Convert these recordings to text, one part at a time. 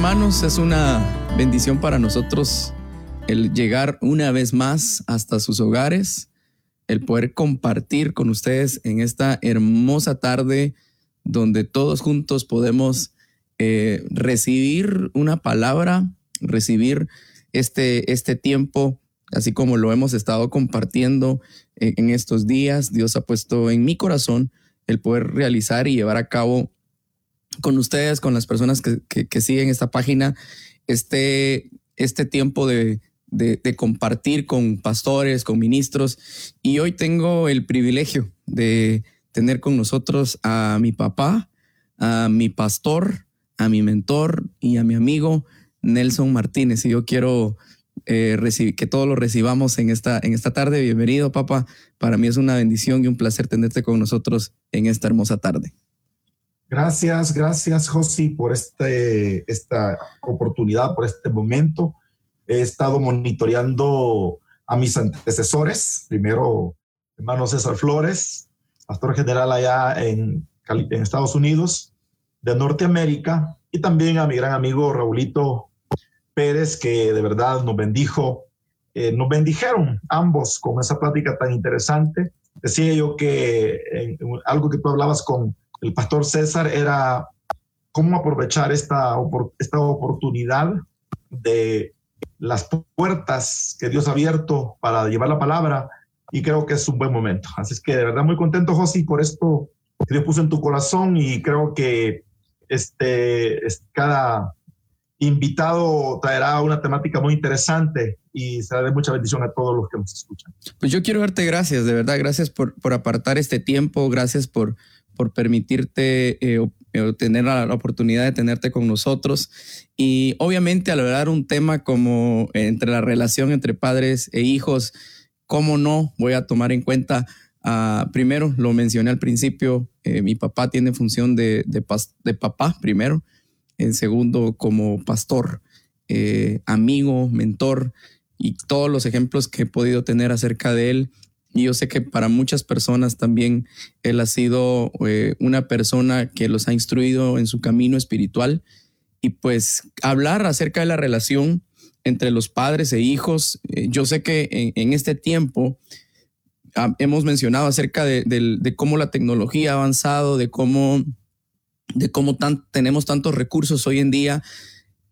hermanos, es una bendición para nosotros el llegar una vez más hasta sus hogares, el poder compartir con ustedes en esta hermosa tarde donde todos juntos podemos eh, recibir una palabra, recibir este, este tiempo, así como lo hemos estado compartiendo en, en estos días. Dios ha puesto en mi corazón el poder realizar y llevar a cabo con ustedes, con las personas que, siguen esta página, este, este tiempo de, compartir con pastores, con ministros. Y hoy tengo el privilegio de tener con nosotros a mi papá, a mi pastor, a mi mentor y a mi amigo Nelson Martínez. Y yo quiero eh, que todos lo recibamos en esta, en esta tarde. Bienvenido, papá. Para mí es una bendición y un placer tenerte con nosotros en esta hermosa tarde. Gracias, gracias Josi por este, esta oportunidad, por este momento. He estado monitoreando a mis antecesores, primero hermano César Flores, pastor general allá en, en Estados Unidos, de Norteamérica, y también a mi gran amigo Raulito Pérez, que de verdad nos bendijo, eh, nos bendijeron ambos con esa plática tan interesante. Decía yo que algo que tú hablabas con el pastor César era cómo aprovechar esta, esta oportunidad de las puertas que Dios ha abierto para llevar la palabra y creo que es un buen momento. Así es que de verdad muy contento, José, por esto que Dios puso en tu corazón y creo que este, cada invitado traerá una temática muy interesante y será de mucha bendición a todos los que nos escuchan. Pues yo quiero darte gracias, de verdad, gracias por, por apartar este tiempo, gracias por por permitirte eh, eh, tener la, oportunidad de tenerte con nosotros. Y obviamente al hablar un tema como entre la relación entre padres e hijos, ¿cómo no voy a tomar en cuenta? Uh, primero, lo mencioné al principio, eh, mi papá tiene función de, de, papá, primero. En segundo, como pastor, amigo, mentor y todos los ejemplos que he podido tener acerca de él y yo sé que para muchas personas también Él ha sido eh, una persona que los ha instruido en su camino espiritual. Y pues hablar acerca de la relación entre los padres e hijos, eh, yo sé que en, este tiempo ah, hemos mencionado acerca de, cómo la tecnología ha avanzado, de cómo, de cómo tenemos tantos recursos hoy en día,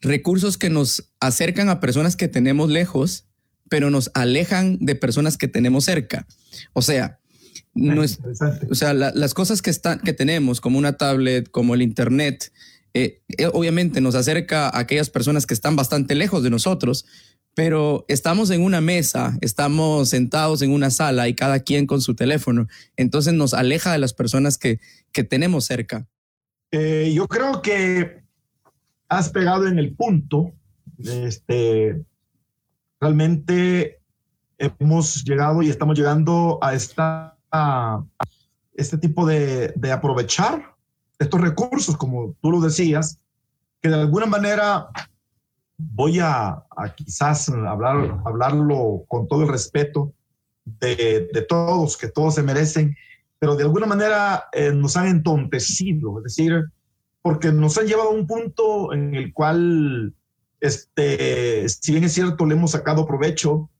recursos que nos acercan a personas que tenemos lejos pero nos alejan de personas que tenemos cerca. O sea, no es, o sea las cosas que, están, que tenemos, como una tablet, como el Internet, eh, eh, obviamente nos acerca a aquellas personas que están bastante lejos de nosotros, pero estamos en una mesa, estamos sentados en una sala y cada quien con su teléfono. Entonces nos aleja de las personas que, que tenemos cerca. Eh, yo creo que has pegado en el punto. Este, realmente hemos llegado y estamos llegando a, esta, este tipo de, aprovechar estos recursos, como tú lo decías, que de alguna manera voy a, quizás hablar, hablarlo con todo el respeto de, todos, que todos se merecen, pero de alguna manera eh, nos han entontecido, es decir, porque nos han llevado a un punto en el cual este, si bien es cierto, le hemos sacado provecho,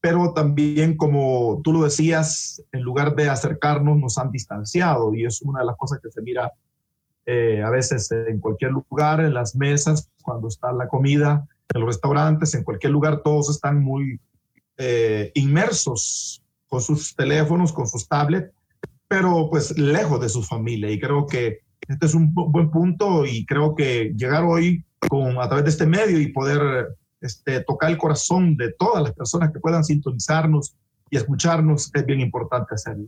pero también, como tú lo decías, en lugar de acercarnos, nos han distanciado y es una de las cosas que se mira eh, a veces en cualquier lugar, en las mesas, cuando está la comida, en los restaurantes, en cualquier lugar, todos están muy eh, inmersos con sus teléfonos, con sus tablets, pero pues lejos de su familia. Y creo que este es un buen punto y creo que llegar hoy con, a través de este medio y poder este, tocar el corazón de todas las personas que puedan sintonizarnos y escucharnos es bien importante hacerlo.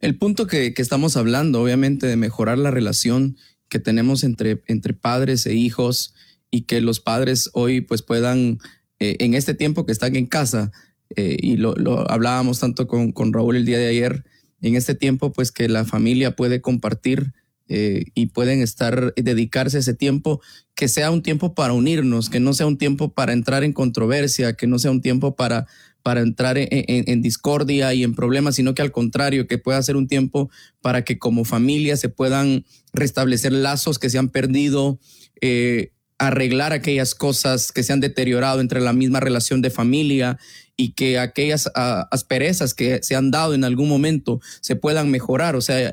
El punto que, que, estamos hablando, obviamente, de mejorar la relación que tenemos entre, entre padres e hijos y que los padres hoy pues puedan, eh, en este tiempo que están en casa, eh, y lo, lo, hablábamos tanto con, con Raúl el día de ayer, en este tiempo pues que la familia puede compartir eh, y pueden estar, dedicarse ese tiempo, que sea un tiempo para unirnos, que no sea un tiempo para entrar en controversia, que no sea un tiempo para, para entrar en, discordia y en problemas, sino que al contrario, que pueda ser un tiempo para que como familia se puedan restablecer lazos que se han perdido. Eh, arreglar aquellas cosas que se han deteriorado entre la misma relación de familia y que aquellas ah, asperezas que se han dado en algún momento se puedan mejorar. O sea,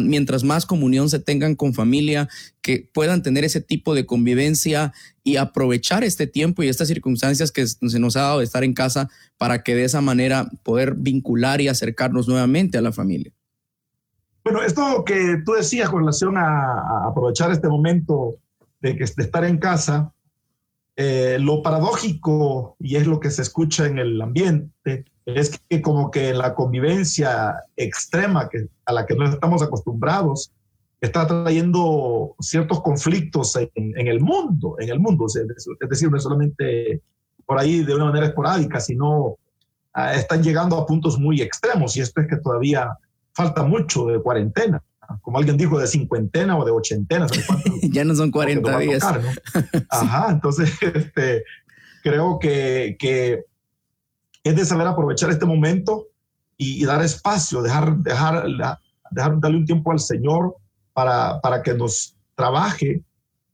mientras más comunión se tengan con familia, que puedan tener ese tipo de convivencia y aprovechar este tiempo y estas circunstancias que se nos ha dado de estar en casa para que de esa manera poder vincular y acercarnos nuevamente a la familia. Bueno, esto que tú decías con relación a, aprovechar este momento de, de estar en casa, eh, lo paradójico, y es lo que se escucha en el ambiente, es que como que la convivencia extrema a la que no estamos acostumbrados está trayendo ciertos conflictos en, el mundo, en el mundo, es decir, no solamente por ahí de una manera esporádica, sino ah, están llegando a puntos muy extremos, y esto es que todavía falta mucho de cuarentena como alguien dijo, de cincuentena o de ochentena. ya no son 40 días. Ajá, entonces este, creo que, que, es de saber aprovechar este momento y, dar espacio, dejar, dejar, dejar, darle un tiempo al Señor para, para que nos trabaje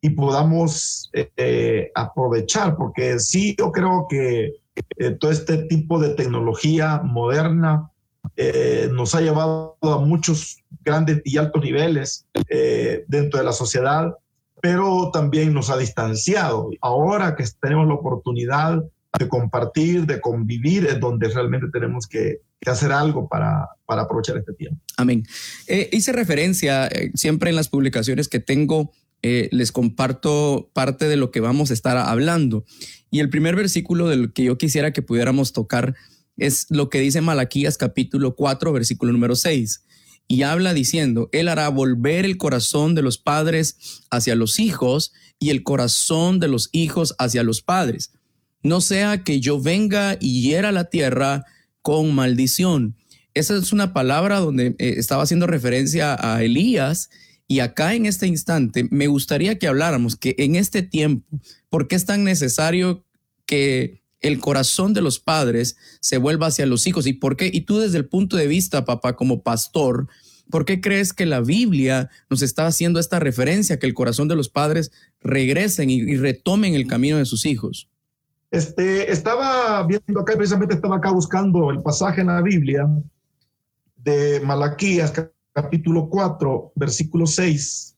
y podamos eh, eh, aprovechar, porque sí, yo creo que eh, todo este tipo de tecnología moderna eh, nos ha llevado a muchos grandes y altos niveles eh, dentro de la sociedad, pero también nos ha distanciado. Ahora que tenemos la oportunidad de compartir, de convivir, es donde realmente tenemos que, hacer algo para, para, aprovechar este tiempo. Amén. Eh, hice referencia siempre en las publicaciones que tengo, les comparto parte de lo que vamos a estar hablando. Y el primer versículo del que yo quisiera que pudiéramos tocar es lo que dice Malaquías capítulo 4, versículo número 6. Y habla diciendo, Él hará volver el corazón de los padres hacia los hijos y el corazón de los hijos hacia los padres. No sea que yo venga y hiera la tierra con maldición. Esa es una palabra donde eh, estaba haciendo referencia a Elías y acá en este instante me gustaría que habláramos que en este tiempo, ¿por qué es tan necesario que el corazón de los padres se vuelva hacia los hijos. ¿Y por qué? Y tú desde el punto de vista, papá, como pastor, ¿por qué crees que la Biblia nos está haciendo esta referencia, que el corazón de los padres regresen y, retomen el camino de sus hijos? Este, estaba viendo acá, precisamente estaba acá buscando el pasaje en la Biblia de Malaquías, capítulo 4, versículo 6,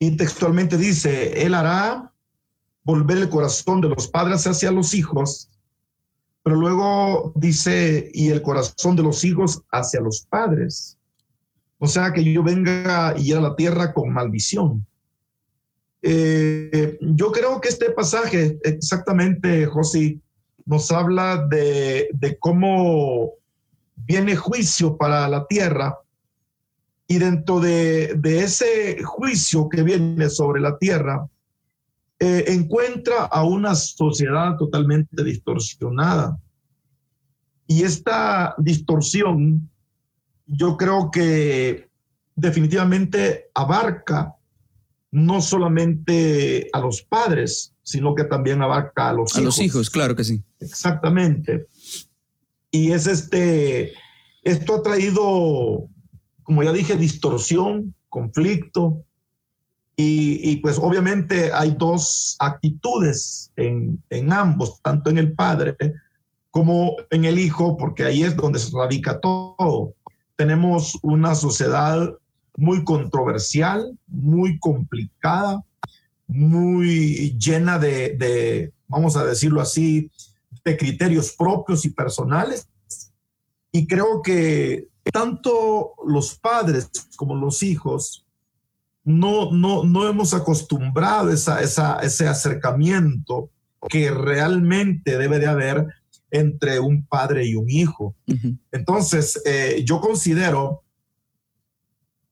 y textualmente dice, Él hará volver el corazón de los padres hacia los hijos, pero luego dice, y el corazón de los hijos hacia los padres. O sea, que yo venga y a la tierra con maldición. Eh, yo creo que este pasaje, exactamente, José, nos habla de, de cómo viene juicio para la tierra y dentro de, de, ese juicio que viene sobre la tierra, eh, encuentra a una sociedad totalmente distorsionada. Y esta distorsión, yo creo que definitivamente abarca no solamente a los padres, sino que también abarca a los hijos. A los hijos, claro que sí. Exactamente. Y es este, esto ha traído, como ya dije, distorsión, conflicto, y, pues obviamente hay dos actitudes en, en, ambos, tanto en el padre como en el hijo, porque ahí es donde se radica todo. Tenemos una sociedad muy controversial, muy complicada, muy llena de, de, vamos a decirlo así, de criterios propios y personales. Y creo que tanto los padres como los hijos no, no, no hemos acostumbrado esa, ese acercamiento que realmente debe de haber entre un padre y un hijo. Entonces, eh, yo considero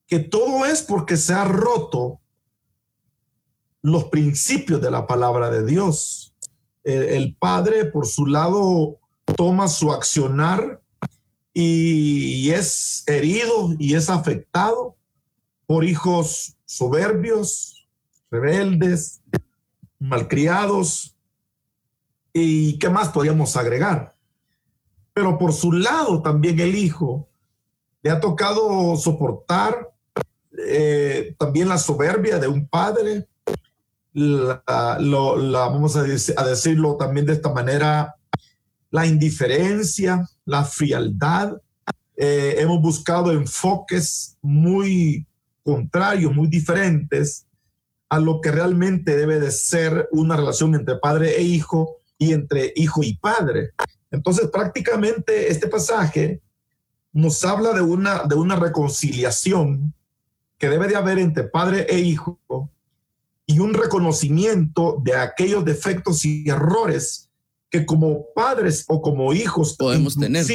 que todo es porque se ha roto los principios de la palabra de Dios. el padre, por su lado, toma su accionar y es herido y es afectado por hijos soberbios, rebeldes, malcriados. ¿Y qué más podríamos agregar? Pero por su lado también el hijo le ha tocado soportar eh, también la soberbia de un padre, vamos a, decirlo también de esta manera, la indiferencia, la frialdad. Eh, hemos buscado enfoques muy contrarios, muy diferentes a lo que realmente debe de ser una relación entre padre e hijo y entre hijo y padre. Entonces, prácticamente este pasaje nos habla de una, de una reconciliación que debe de haber entre padre e hijo y un reconocimiento de aquellos defectos y errores que como padres o como hijos podemos tener.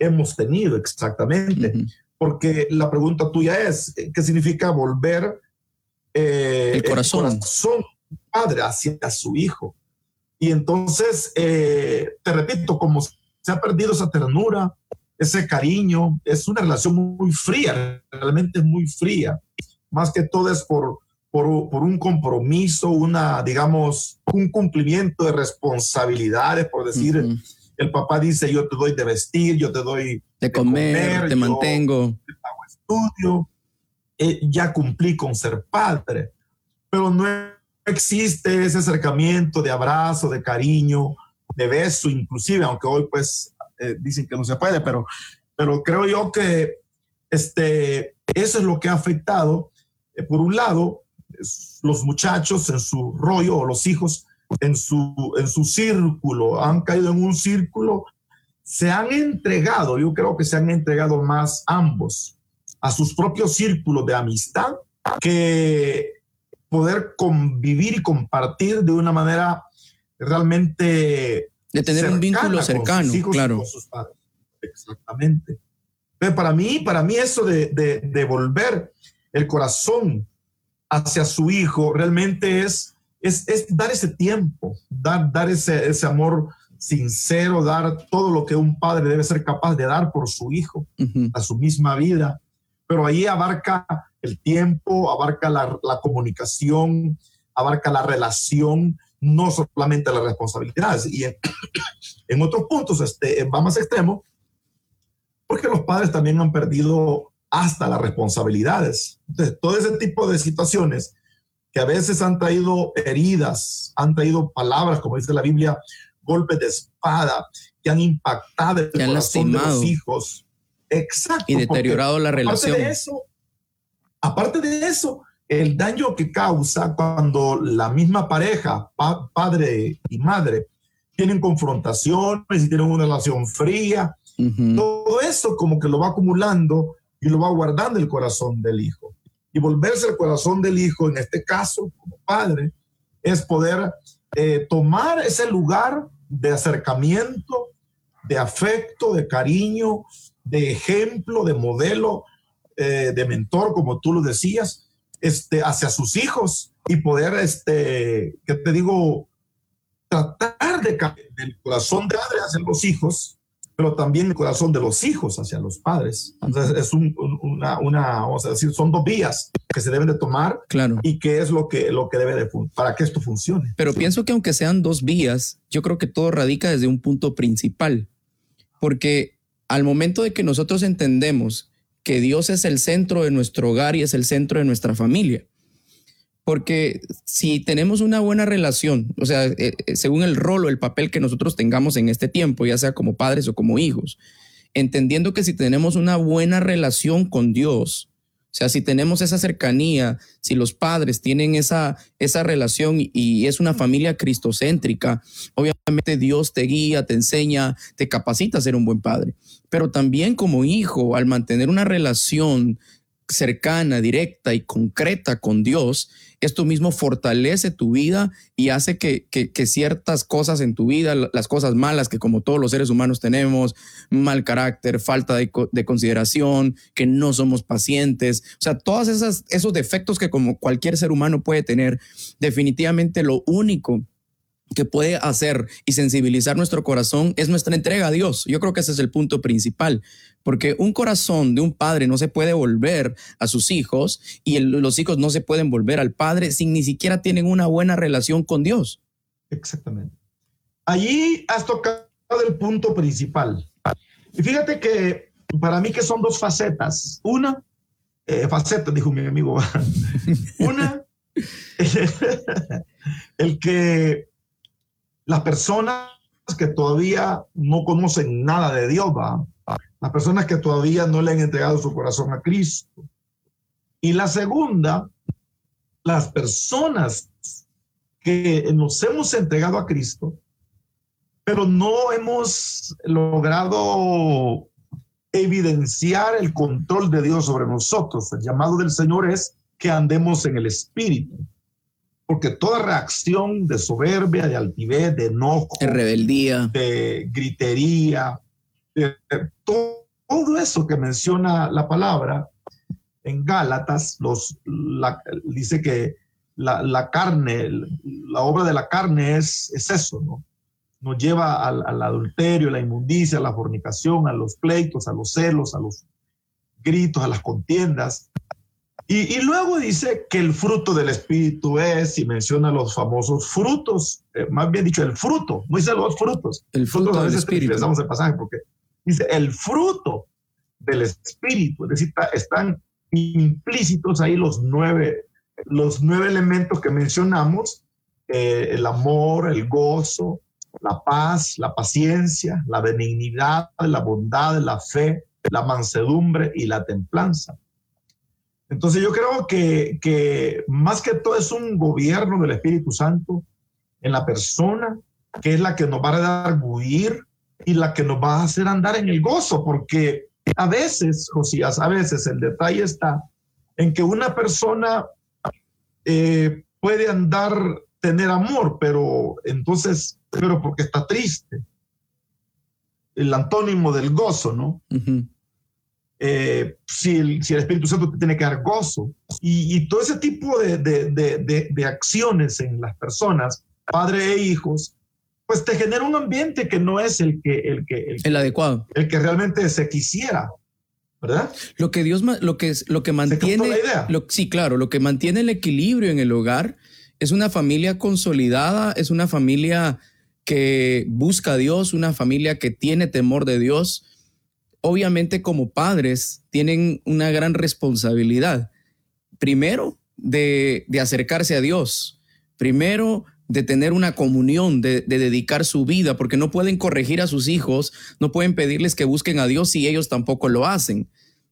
Hemos tenido exactamente. Porque la pregunta tuya es, ¿qué significa volver eh, el corazón, el corazón padre hacia su hijo? Y entonces, eh, te repito, como se ha perdido esa ternura, ese cariño, es una relación muy fría, realmente muy fría. Más que todo es por, por, un compromiso, una, digamos, un cumplimiento de responsabilidades, por decir, el papá dice, yo te doy de vestir, yo te doy de, comer, te mantengo. Te pago estudio, eh, ya cumplí con ser padre, pero no existe ese acercamiento de abrazo, de cariño, de beso, inclusive, aunque hoy pues eh, dicen que no se puede, pero, pero creo yo que este, eso es lo que ha afectado, eh, por un lado, los muchachos en su rollo o los hijos en su, en su círculo, han caído en un círculo, se han entregado, yo creo que se han entregado más ambos a sus propios círculos de amistad que poder convivir y compartir de una manera realmente de tener un vínculo cercano, claro. Exactamente. Pero para mí, para mí eso de, de, volver el corazón hacia su hijo realmente es, es, es dar ese tiempo, dar, dar ese, ese, amor sincero, dar todo lo que un padre debe ser capaz de dar por su hijo, a su misma vida. Pero ahí abarca el tiempo, abarca la, la comunicación, abarca la relación, no solamente las responsabilidades. Y en, otros puntos este, va más extremo, porque los padres también han perdido hasta las responsabilidades. Entonces, todo ese tipo de situaciones que a veces han traído heridas, han traído palabras, como dice la Biblia, golpes de espada, que han impactado el corazón de los hijos. Exacto. Y deteriorado la relación. de eso, Aparte de eso, el daño que causa cuando la misma pareja, padre y madre, tienen confrontaciones y tienen una relación fría, todo eso como que lo va acumulando y lo va guardando el corazón del hijo. Y volverse el corazón del hijo, en este caso, como padre, es poder eh, tomar ese lugar de acercamiento, de afecto, de cariño, de ejemplo, de modelo eh, de mentor, como tú lo decías, este, hacia sus hijos y poder, este, ¿qué te digo? Tratar de cambiar el corazón de padre hacia los hijos, pero también el corazón de los hijos hacia los padres. Entonces, es una, una, vamos a decir, son dos vías que se deben de tomar claro. y qué es lo que, lo que debe de, para que esto funcione. Pero pienso que aunque sean dos vías, yo creo que todo radica desde un punto principal, porque al momento de que nosotros entendemos que Dios es el centro de nuestro hogar y es el centro de nuestra familia. Porque si tenemos una buena relación, o sea, eh, eh, según el rol o el papel que nosotros tengamos en este tiempo, ya sea como padres o como hijos, entendiendo que si tenemos una buena relación con Dios, o sea, si tenemos esa cercanía, si los padres tienen esa, esa relación y es una familia cristocéntrica, obviamente Dios te guía, te enseña, te capacita a ser un buen padre. Pero también como hijo, al mantener una relación cercana, directa y concreta con Dios, esto mismo fortalece tu vida y hace que, ciertas cosas en tu vida, las cosas malas que como todos los seres humanos tenemos, mal carácter, falta de, consideración, que no somos pacientes, o sea, todos esos defectos que como cualquier ser humano puede tener, definitivamente lo único que puede hacer y sensibilizar nuestro corazón es nuestra entrega a Dios. Yo creo que ese es el punto principal, porque un corazón de un padre no se puede volver a sus hijos y los hijos no se pueden volver al padre si ni siquiera tienen una buena relación con Dios. Exactamente. Allí has tocado el punto principal. Y fíjate que para mí que son dos facetas. Una, eh, faceta, dijo mi amigo. Una el que las personas que todavía no conocen nada de Dios, las personas que todavía no le han entregado su corazón a Cristo. Y la segunda, las personas que nos hemos entregado a Cristo, pero no hemos logrado evidenciar el control de Dios sobre nosotros. El llamado del Señor es que andemos en el Espíritu. Porque toda reacción de soberbia, de altivez, de enojo, de rebeldía, de gritería, de, todo, eso que menciona la palabra en Gálatas, los, dice que la, carne, la obra de la carne es, es eso, ¿no? Nos lleva al, al adulterio, a la inmundicia, a la fornicación, a los pleitos, a los celos, a los gritos, a las contiendas, y, luego dice que el fruto del Espíritu es, y menciona los famosos frutos, eh, más bien dicho, el fruto, no dice los frutos. El fruto del Espíritu. Empezamos el pasaje porque dice el fruto del Espíritu, es decir, están implícitos ahí los nueve, los nueve elementos que mencionamos, eh, el amor, el gozo, la paz, la paciencia, la benignidad, la bondad, la fe, la mansedumbre y la templanza. Entonces yo creo que, más que todo es un gobierno del Espíritu Santo en la persona, que es la que nos va a dar huir y la que nos va a hacer andar en el gozo, porque a veces, Josías, a veces el detalle está en que una persona eh, puede andar, tener amor, pero entonces, pero porque está triste. El antónimo del gozo, ¿no? Eh, si, el, si, el, Espíritu Santo te tiene que dar gozo. Y, todo ese tipo de, de, de, acciones en las personas, padre e hijos, pues te genera un ambiente que no es el que... El, que, el, adecuado. El que realmente se quisiera. ¿verdad? Lo que Dios, lo que, lo que mantiene, Lo, sí, claro, lo que mantiene el equilibrio en el hogar es una familia consolidada, es una familia que busca a Dios, una familia que tiene temor de Dios, obviamente como padres tienen una gran responsabilidad. Primero, de, acercarse a Dios. Primero, de tener una comunión, de, dedicar su vida, porque no pueden corregir a sus hijos, no pueden pedirles que busquen a Dios si ellos tampoco lo hacen.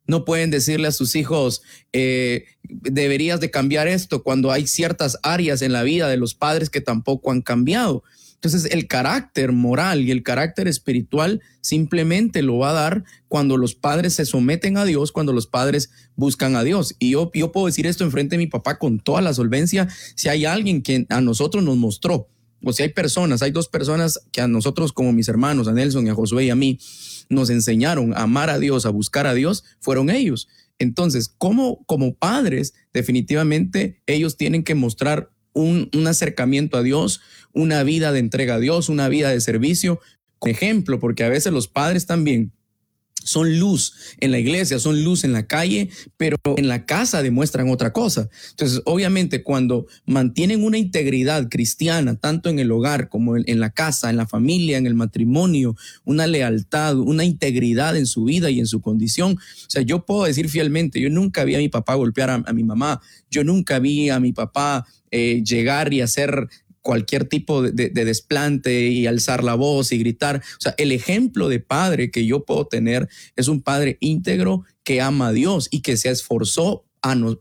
No pueden decirle a sus hijos, eh, deberías de cambiar esto cuando hay ciertas áreas en la vida de los padres que tampoco han cambiado. Entonces el carácter moral y el carácter espiritual simplemente lo va a dar cuando los padres se someten a Dios, cuando los padres buscan a Dios. Y yo, yo puedo decir esto enfrente de mi papá con toda la solvencia. Si hay alguien que a nosotros nos mostró, o si hay personas, hay dos personas que a nosotros como mis hermanos, a Nelson y a Josué y a mí, nos enseñaron a amar a Dios, a buscar a Dios, fueron ellos. Entonces, como, como padres, definitivamente ellos tienen que mostrar un, acercamiento a Dios, una vida de entrega a Dios, una vida de servicio. ejemplo, porque a veces los padres también son luz en la iglesia, son luz en la calle, pero en la casa demuestran otra cosa. Entonces, obviamente, cuando mantienen una integridad cristiana, tanto en el hogar como en, la casa, en la familia, en el matrimonio, una lealtad, una integridad en su vida y en su condición. O sea, yo puedo decir fielmente, yo nunca vi a mi papá golpear a, mi mamá, yo nunca vi a mi papá eh, llegar y hacer cualquier tipo de, desplante y alzar la voz y gritar. O sea, el ejemplo de padre que yo puedo tener es un padre íntegro que ama a Dios y que se esforzó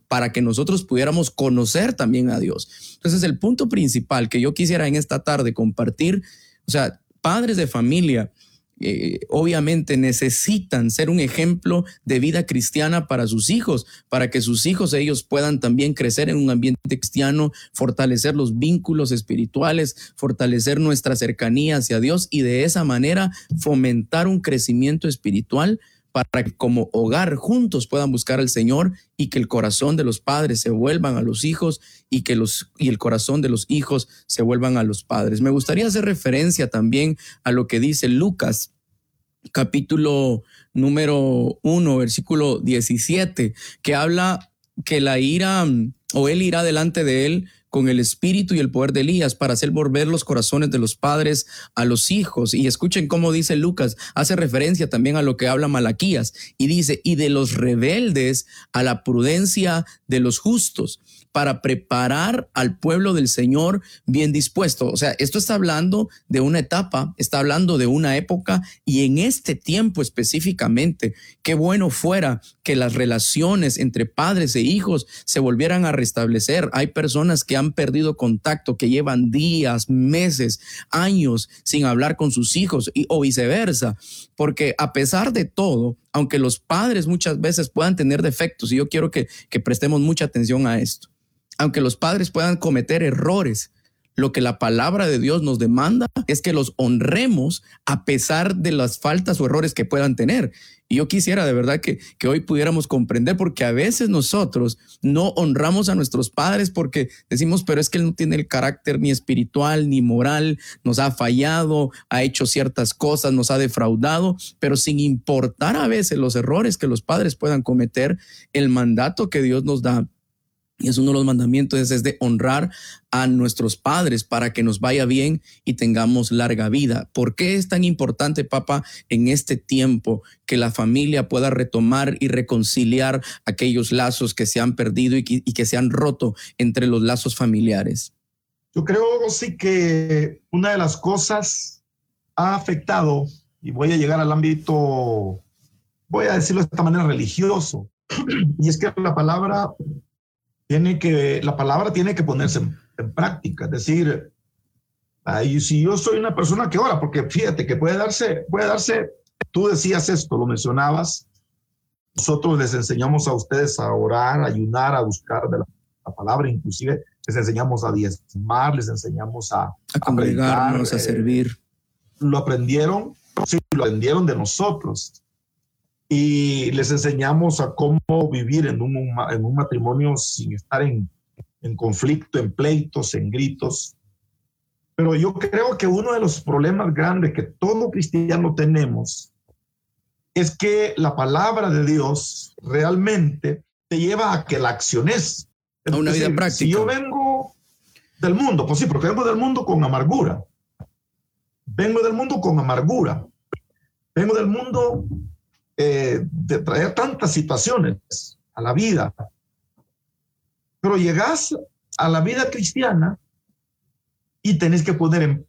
para que nosotros pudiéramos conocer también a Dios. Entonces, el punto principal que yo quisiera en esta tarde compartir, o sea, padres de familia, eh, obviamente necesitan ser un ejemplo de vida cristiana para sus hijos, para que sus hijos ellos puedan también crecer en un ambiente cristiano, fortalecer los vínculos espirituales, fortalecer nuestra cercanía hacia Dios y de esa manera fomentar un crecimiento espiritual para que como hogar juntos puedan buscar al Señor y que el corazón de los padres se vuelvan a los hijos y que los y el corazón de los hijos se vuelvan a los padres. Me gustaría hacer referencia también a lo que dice Lucas capítulo número 1, versículo 17, que habla que la ira o él irá delante de él con el espíritu y el poder de Elías para hacer volver los corazones de los padres a los hijos. Y escuchen cómo dice Lucas, hace referencia también a lo que habla Malaquías y dice, y de los rebeldes a la prudencia de los justos para preparar al pueblo del Señor bien dispuesto. O sea, esto está hablando de una etapa, está hablando de una época y en este tiempo específicamente, qué bueno fuera que las relaciones entre padres e hijos se volvieran a restablecer. Hay personas que han perdido contacto, que llevan días, meses, años sin hablar con sus hijos y, o viceversa, porque a pesar de todo, aunque los padres muchas veces puedan tener defectos, y yo quiero que, que prestemos mucha atención a esto, aunque los padres puedan cometer errores, lo que la palabra de Dios nos demanda es que los honremos a pesar de las faltas o errores que puedan tener. Y yo quisiera de verdad que, que hoy pudiéramos comprender, porque a veces nosotros no honramos a nuestros padres porque decimos, pero es que él no tiene el carácter ni espiritual ni moral, nos ha fallado, ha hecho ciertas cosas, nos ha defraudado, pero sin importar a veces los errores que los padres puedan cometer, el mandato que Dios nos da y es uno de los mandamientos, es de honrar a nuestros padres para que nos vaya bien y tengamos larga vida. ¿Por qué es tan importante, papá, en este tiempo que la familia pueda retomar y reconciliar aquellos lazos que se han perdido y que, se han roto entre los lazos familiares? Yo creo, sí, que una de las cosas ha afectado, y voy a llegar al ámbito, voy a decirlo de esta manera, religioso, y es que la palabra tiene que, la palabra tiene que ponerse en, práctica. Es decir, ahí, si yo soy una persona que ora, porque fíjate que puede darse, puede darse, tú decías esto, lo mencionabas, nosotros les enseñamos a ustedes a orar, a ayunar, a buscar de la, palabra, inclusive les enseñamos a diezmar, les enseñamos a, a congregarnos, a, a eh, servir. Lo aprendieron, sí, lo aprendieron de nosotros y les enseñamos a cómo vivir en un, en un matrimonio sin estar en, en conflicto, en pleitos, en gritos. Pero yo creo que uno de los problemas grandes que todo cristiano tenemos es que la palabra de Dios realmente te lleva a que la acciones. A una vida práctica. Si yo vengo del mundo, pues sí, porque vengo del mundo con amargura. Vengo del mundo con amargura. Vengo del mundo eh, de traer tantas situaciones a la vida. Pero llegas a la vida cristiana y tenés que poner en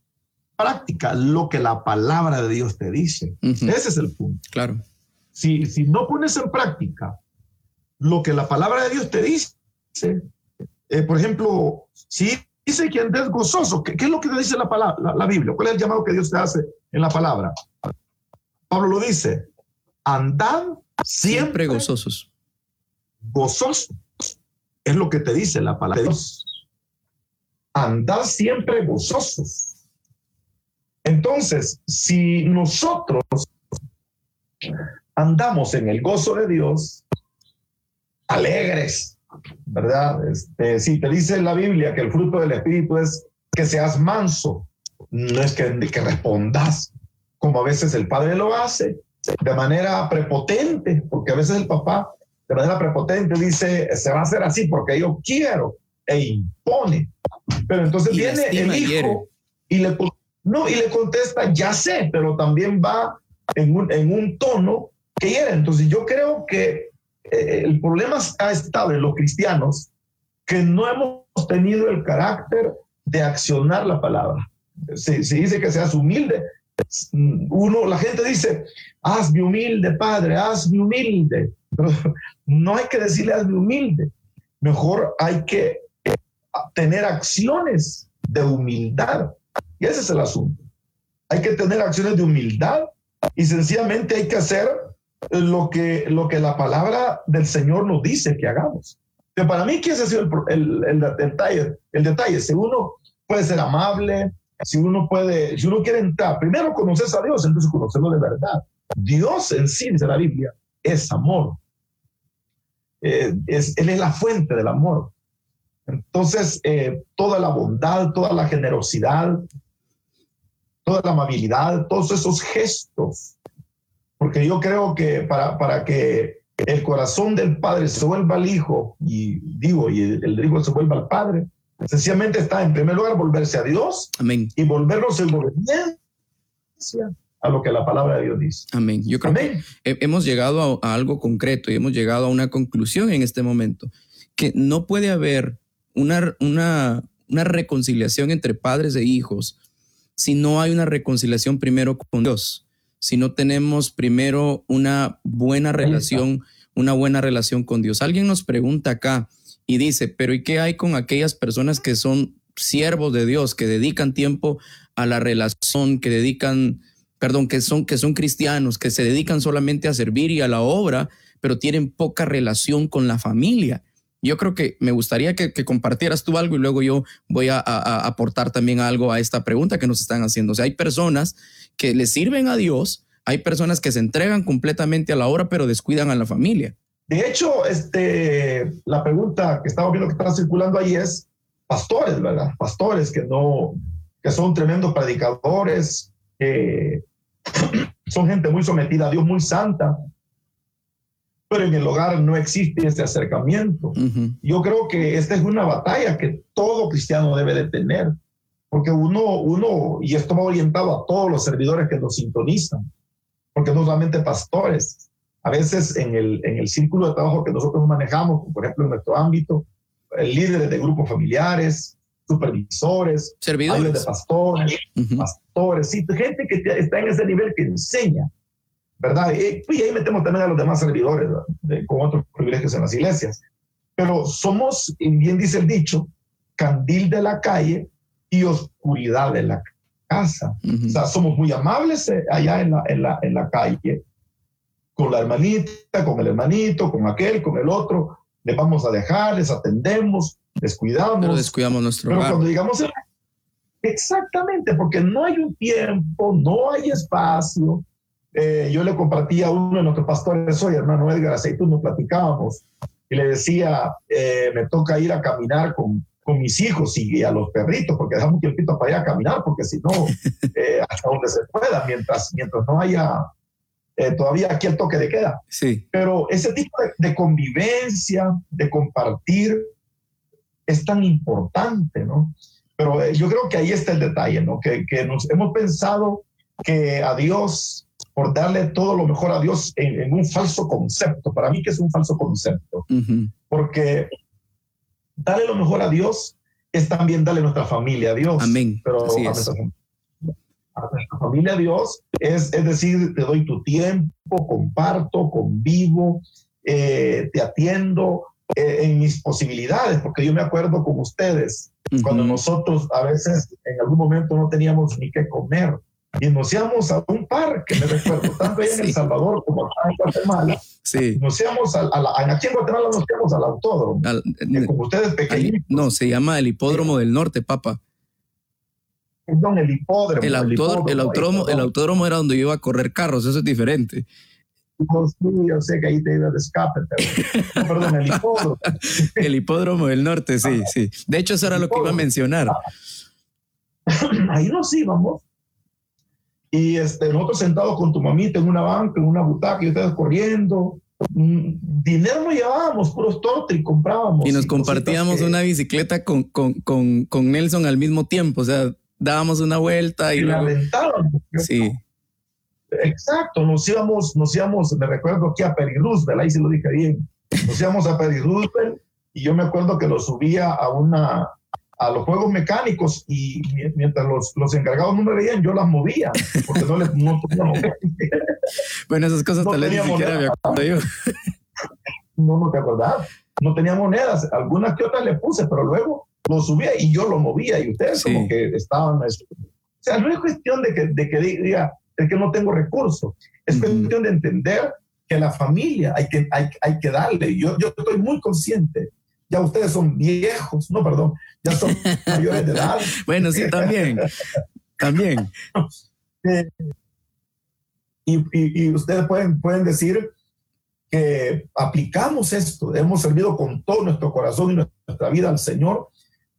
práctica lo que la palabra de Dios te dice. Ese es el punto. Claro. Si, si no pones en práctica lo que la palabra de Dios te dice, eh, por ejemplo, si dice que andes gozoso, ¿qué, es lo que te dice la, palabra, la Biblia? ¿Cuál es el llamado que Dios te hace en la palabra? Pablo lo dice, andad siempre, gozosos. Gozosos. Es lo que te dice la palabra de Dios. Andad siempre gozosos. Entonces, si nosotros andamos en el gozo de Dios, alegres, ¿verdad? Este, si te dice la Biblia que el fruto del Espíritu es que seas manso, no es que, que respondas como a veces el Padre lo hace, de manera prepotente, porque a veces el papá de manera prepotente dice, se va a hacer así porque yo quiero, e impone. Pero entonces viene el hijo y le, no, y le contesta, ya sé, pero también va en un, en un tono que hiere. Entonces yo creo que eh, el problema ha estado en los cristianos que no hemos tenido el carácter de accionar la palabra. Se, se dice que seas humilde, uno, la gente dice, hazme humilde, Padre, hazme humilde. no hay que decirle hazme humilde. Mejor hay que tener acciones de humildad. Y ese es el asunto. Hay que tener acciones de humildad y sencillamente hay que hacer lo que, lo que la palabra del Señor nos dice que hagamos. Que para mí, ¿qué ha sido el, el, el, detalle? El detalle, si uno puede ser amable, si uno puede, si uno quiere entrar, primero conoces a Dios, entonces conocerlo de verdad. Dios en sí, dice la Biblia, es amor. Eh, es, él es la fuente del amor. Entonces, eh, toda la bondad, toda la generosidad, toda la amabilidad, todos esos gestos, porque yo creo que para, para que el corazón del Padre se vuelva al Hijo, y digo, y el, el Hijo se vuelva al Padre, Sencillamente está, en primer lugar, volverse a Dios Amén. y volvernos en obediencia a lo que la palabra de Dios dice. Amén. Yo creo que hemos llegado a, algo concreto y hemos llegado a una conclusión en este momento, que no puede haber una, una, una reconciliación entre padres e hijos si no hay una reconciliación primero con Dios, si no tenemos primero una buena relación, una buena relación con Dios. Alguien nos pregunta acá y dice, pero ¿y qué hay con aquellas personas que son siervos de Dios, que dedican tiempo a la relación, que dedican, perdón, que son, que son cristianos, que se dedican solamente a servir y a la obra, pero tienen poca relación con la familia? Yo creo que me gustaría que, compartieras tú algo y luego yo voy a, aportar también algo a esta pregunta que nos están haciendo. O sea, hay personas que le sirven a Dios, hay personas que se entregan completamente a la obra, pero descuidan a la familia. De hecho, este, la pregunta que estamos viendo que está circulando ahí es pastores, ¿verdad? Pastores que no, que son tremendos predicadores, son gente muy sometida a Dios, muy santa, pero en el hogar no existe ese acercamiento. Yo creo que esta es una batalla que todo cristiano debe de tener, porque uno, uno, y esto va orientado a todos los servidores que nos sintonizan, porque no solamente pastores, a veces en el, en el círculo de trabajo que nosotros manejamos, por ejemplo en nuestro ámbito, líderes de grupos familiares, supervisores, servidores de pastores, pastores, sí, gente que está en ese nivel que enseña, ¿verdad? Y, ahí metemos también a los demás servidores con otros privilegios en las iglesias. Pero somos, bien dice el dicho, candil de la calle y oscuridad de la casa. O sea, somos muy amables eh, allá en la, en, la, en la calle, con la hermanita, con el hermanito, con aquel, con el otro. Les vamos a dejar, les atendemos, les cuidamos. Pero descuidamos nuestro Pero cuando digamos, exactamente, porque no hay un tiempo, no hay espacio, eh, yo le compartía a uno de nuestros pastores hoy, hermano Edgar Aceitún, nos platicábamos y le decía, eh, me toca ir a caminar con, con mis hijos y, a los perritos, porque dejamos un tiempito para ir a caminar, porque si no, eh, hasta donde se pueda, mientras, mientras no haya todavía aquí el toque de queda. Sí. Pero ese tipo de, convivencia, de compartir, es tan importante, ¿no? Pero yo creo que ahí está el detalle, ¿no? Que, que nos hemos pensado que a Dios por darle todo lo mejor a Dios en, un falso concepto. Para mí que es un falso concepto, porque darle lo mejor a Dios es también darle nuestra familia a Dios. Amén. Pero a, nuestra, familia a Dios es, es decir, te doy tu tiempo, comparto, convivo, eh, te atiendo eh, en mis posibilidades, porque yo me acuerdo con ustedes, cuando nosotros a veces en algún momento no teníamos ni qué comer y nos íbamos a un parque, me recuerdo, tanto allá en El Salvador como acá en Guatemala. Sí. Nos íbamos a, aquí en Guatemala nos íbamos al autódromo. como ustedes pequeñitos. No, se llama el hipódromo del norte, papá. Perdón, el hipódromo. El, autódromo, el, autódromo, el autódromo era donde yo iba a correr carros, eso es diferente. sí, yo sé que ahí te iba de escape, pero perdón, el hipódromo. el hipódromo del norte, sí, sí. De hecho, eso era lo que iba a mencionar. Ahí nos íbamos y este, nosotros sentados con tu mamita en una banca, en una butaca, y ustedes corriendo. Mm, dinero no llevábamos, puros tortos y comprábamos. Y nos compartíamos una bicicleta con, con, con, con, Nelson al mismo tiempo, o sea, dábamos una vuelta y, y luego... Sí. Exacto, nos íbamos, nos íbamos, me recuerdo aquí a Peri Roosevelt, ahí se lo dije bien, nos íbamos a Peri Roosevelt y yo me acuerdo que lo subía a una, a los juegos mecánicos y mientras los, los encargados no me veían, yo las movía, porque no les no Bueno, esas cosas tal vez ni siquiera me acuerdo yo. No, no te acordás. No tenía monedas, algunas que otras le puse, pero luego lo subía y yo lo movía y ustedes como que estaban... O sea, no es cuestión de que, de que diga, es que no tengo recursos, es cuestión de entender que la familia hay que, hay, hay que darle. Yo, yo estoy muy consciente ya ustedes son viejos, no, perdón, ya son mayores de edad. bueno, sí, también, también. Eh, y, ustedes pueden, pueden decir que aplicamos esto, hemos servido con todo nuestro corazón y nuestra vida al Señor,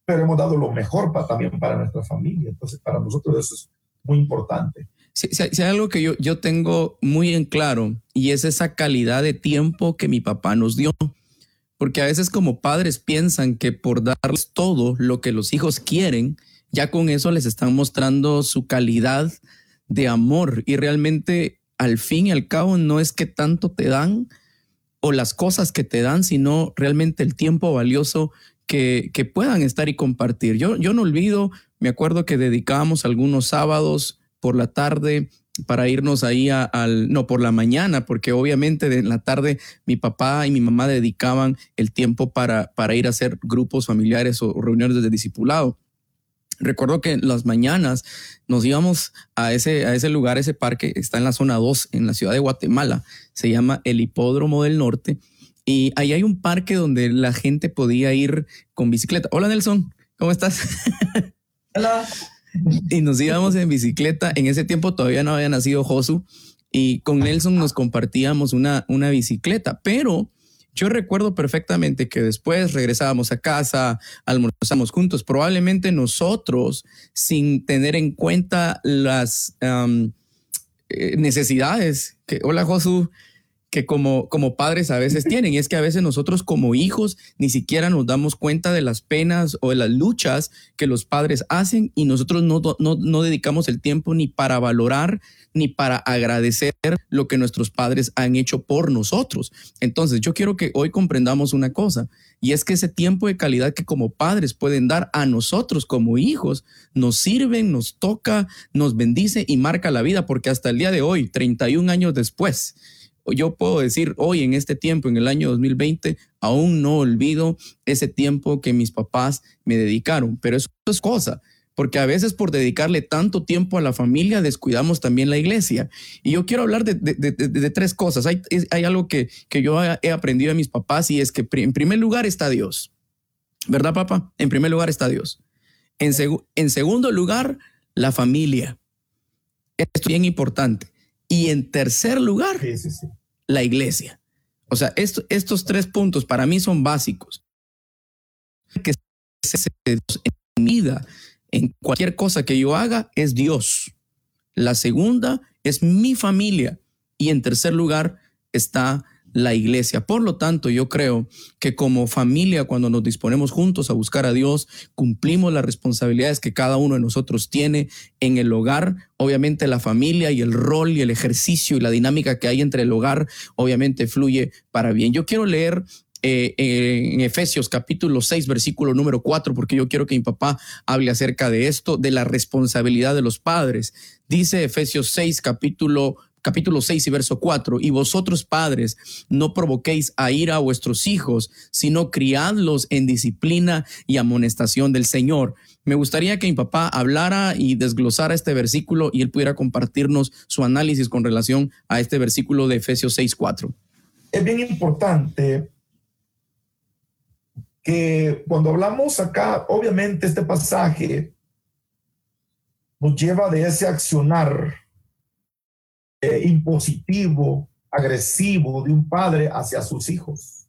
pero hemos dado lo mejor para, también para nuestra familia. Entonces, para nosotros eso es muy importante. Si, hay algo que yo, yo tengo muy en claro y es esa calidad de tiempo que mi papá nos dio porque a veces como padres piensan que por darles todo lo que los hijos quieren, ya con eso les están mostrando su calidad de amor y realmente al fin y al cabo no es que tanto te dan o las cosas que te dan, sino realmente el tiempo valioso que, puedan estar y compartir. Yo, yo no olvido, me acuerdo que dedicábamos algunos sábados por la tarde para irnos ahí al, no, por la mañana, porque obviamente en la tarde mi papá y mi mamá dedicaban el tiempo para, para ir a hacer grupos familiares o reuniones de discipulado. Recuerdo que las mañanas nos íbamos a ese, a ese lugar, ese parque, está en la zona 2, en la ciudad de Guatemala, se llama el Hipódromo del Norte, y ahí hay un parque donde la gente podía ir con bicicleta. Hola Nelson, ¿cómo estás? Hola. y nos íbamos en bicicleta. En ese tiempo todavía no había nacido Josu y con Nelson nos compartíamos una, una bicicleta, pero yo recuerdo perfectamente que después regresábamos a casa, almorzamos juntos, probablemente nosotros, sin tener en cuenta las eh, necesidades que, hola Josu, que como, como padres a veces tienen. Y es que a veces nosotros como hijos ni siquiera nos damos cuenta de las penas o de las luchas que los padres hacen y nosotros no, no, no dedicamos el tiempo ni para valorar ni para agradecer lo que nuestros padres han hecho por nosotros. Entonces yo quiero que hoy comprendamos una cosa y es que ese tiempo de calidad que como padres pueden dar a nosotros como hijos nos sirven, nos toca, nos bendice y marca la vida porque hasta el día de hoy, 31 años después, yo puedo decir hoy en este tiempo, en el año 2020, aún no olvido ese tiempo que mis papás me dedicaron, pero eso es cosa, porque a veces por dedicarle tanto tiempo a la familia descuidamos también la iglesia. Y yo quiero hablar de, tres cosas. Hay, hay algo que, que yo he aprendido de mis papás y es que en primer lugar está Dios. ¿Verdad, papá? En primer lugar está Dios. En, en segundo lugar, la familia. Esto es bien importante. Y en tercer lugar, la iglesia. O sea, estos tres puntos para mí son básicos. Que en mi vida, en cualquier cosa que yo haga, es Dios. La segunda es mi familia. Y en tercer lugar está la iglesia. Por lo tanto, yo creo que como familia, cuando nos disponemos juntos a buscar a Dios, cumplimos las responsabilidades que cada uno de nosotros tiene en el hogar. Obviamente la familia y el rol y el ejercicio y la dinámica que hay entre el hogar, obviamente fluye para bien. Yo quiero leer eh, en Efesios capítulo 6, versículo número 4, porque yo quiero que mi papá hable acerca de esto, de la responsabilidad de los padres. Dice Efesios 6, capítulo capítulo 6 y verso 4, y vosotros padres no provoquéis a ira a vuestros hijos, sino criadlos en disciplina y amonestación del Señor. Me gustaría que mi papá hablara y desglosara este versículo y él pudiera compartirnos su análisis con relación a este versículo de Efesios 6, 4. Es bien importante que cuando hablamos acá, obviamente este pasaje nos lleva de ese accionar eh, impositivo, agresivo de un padre hacia sus hijos.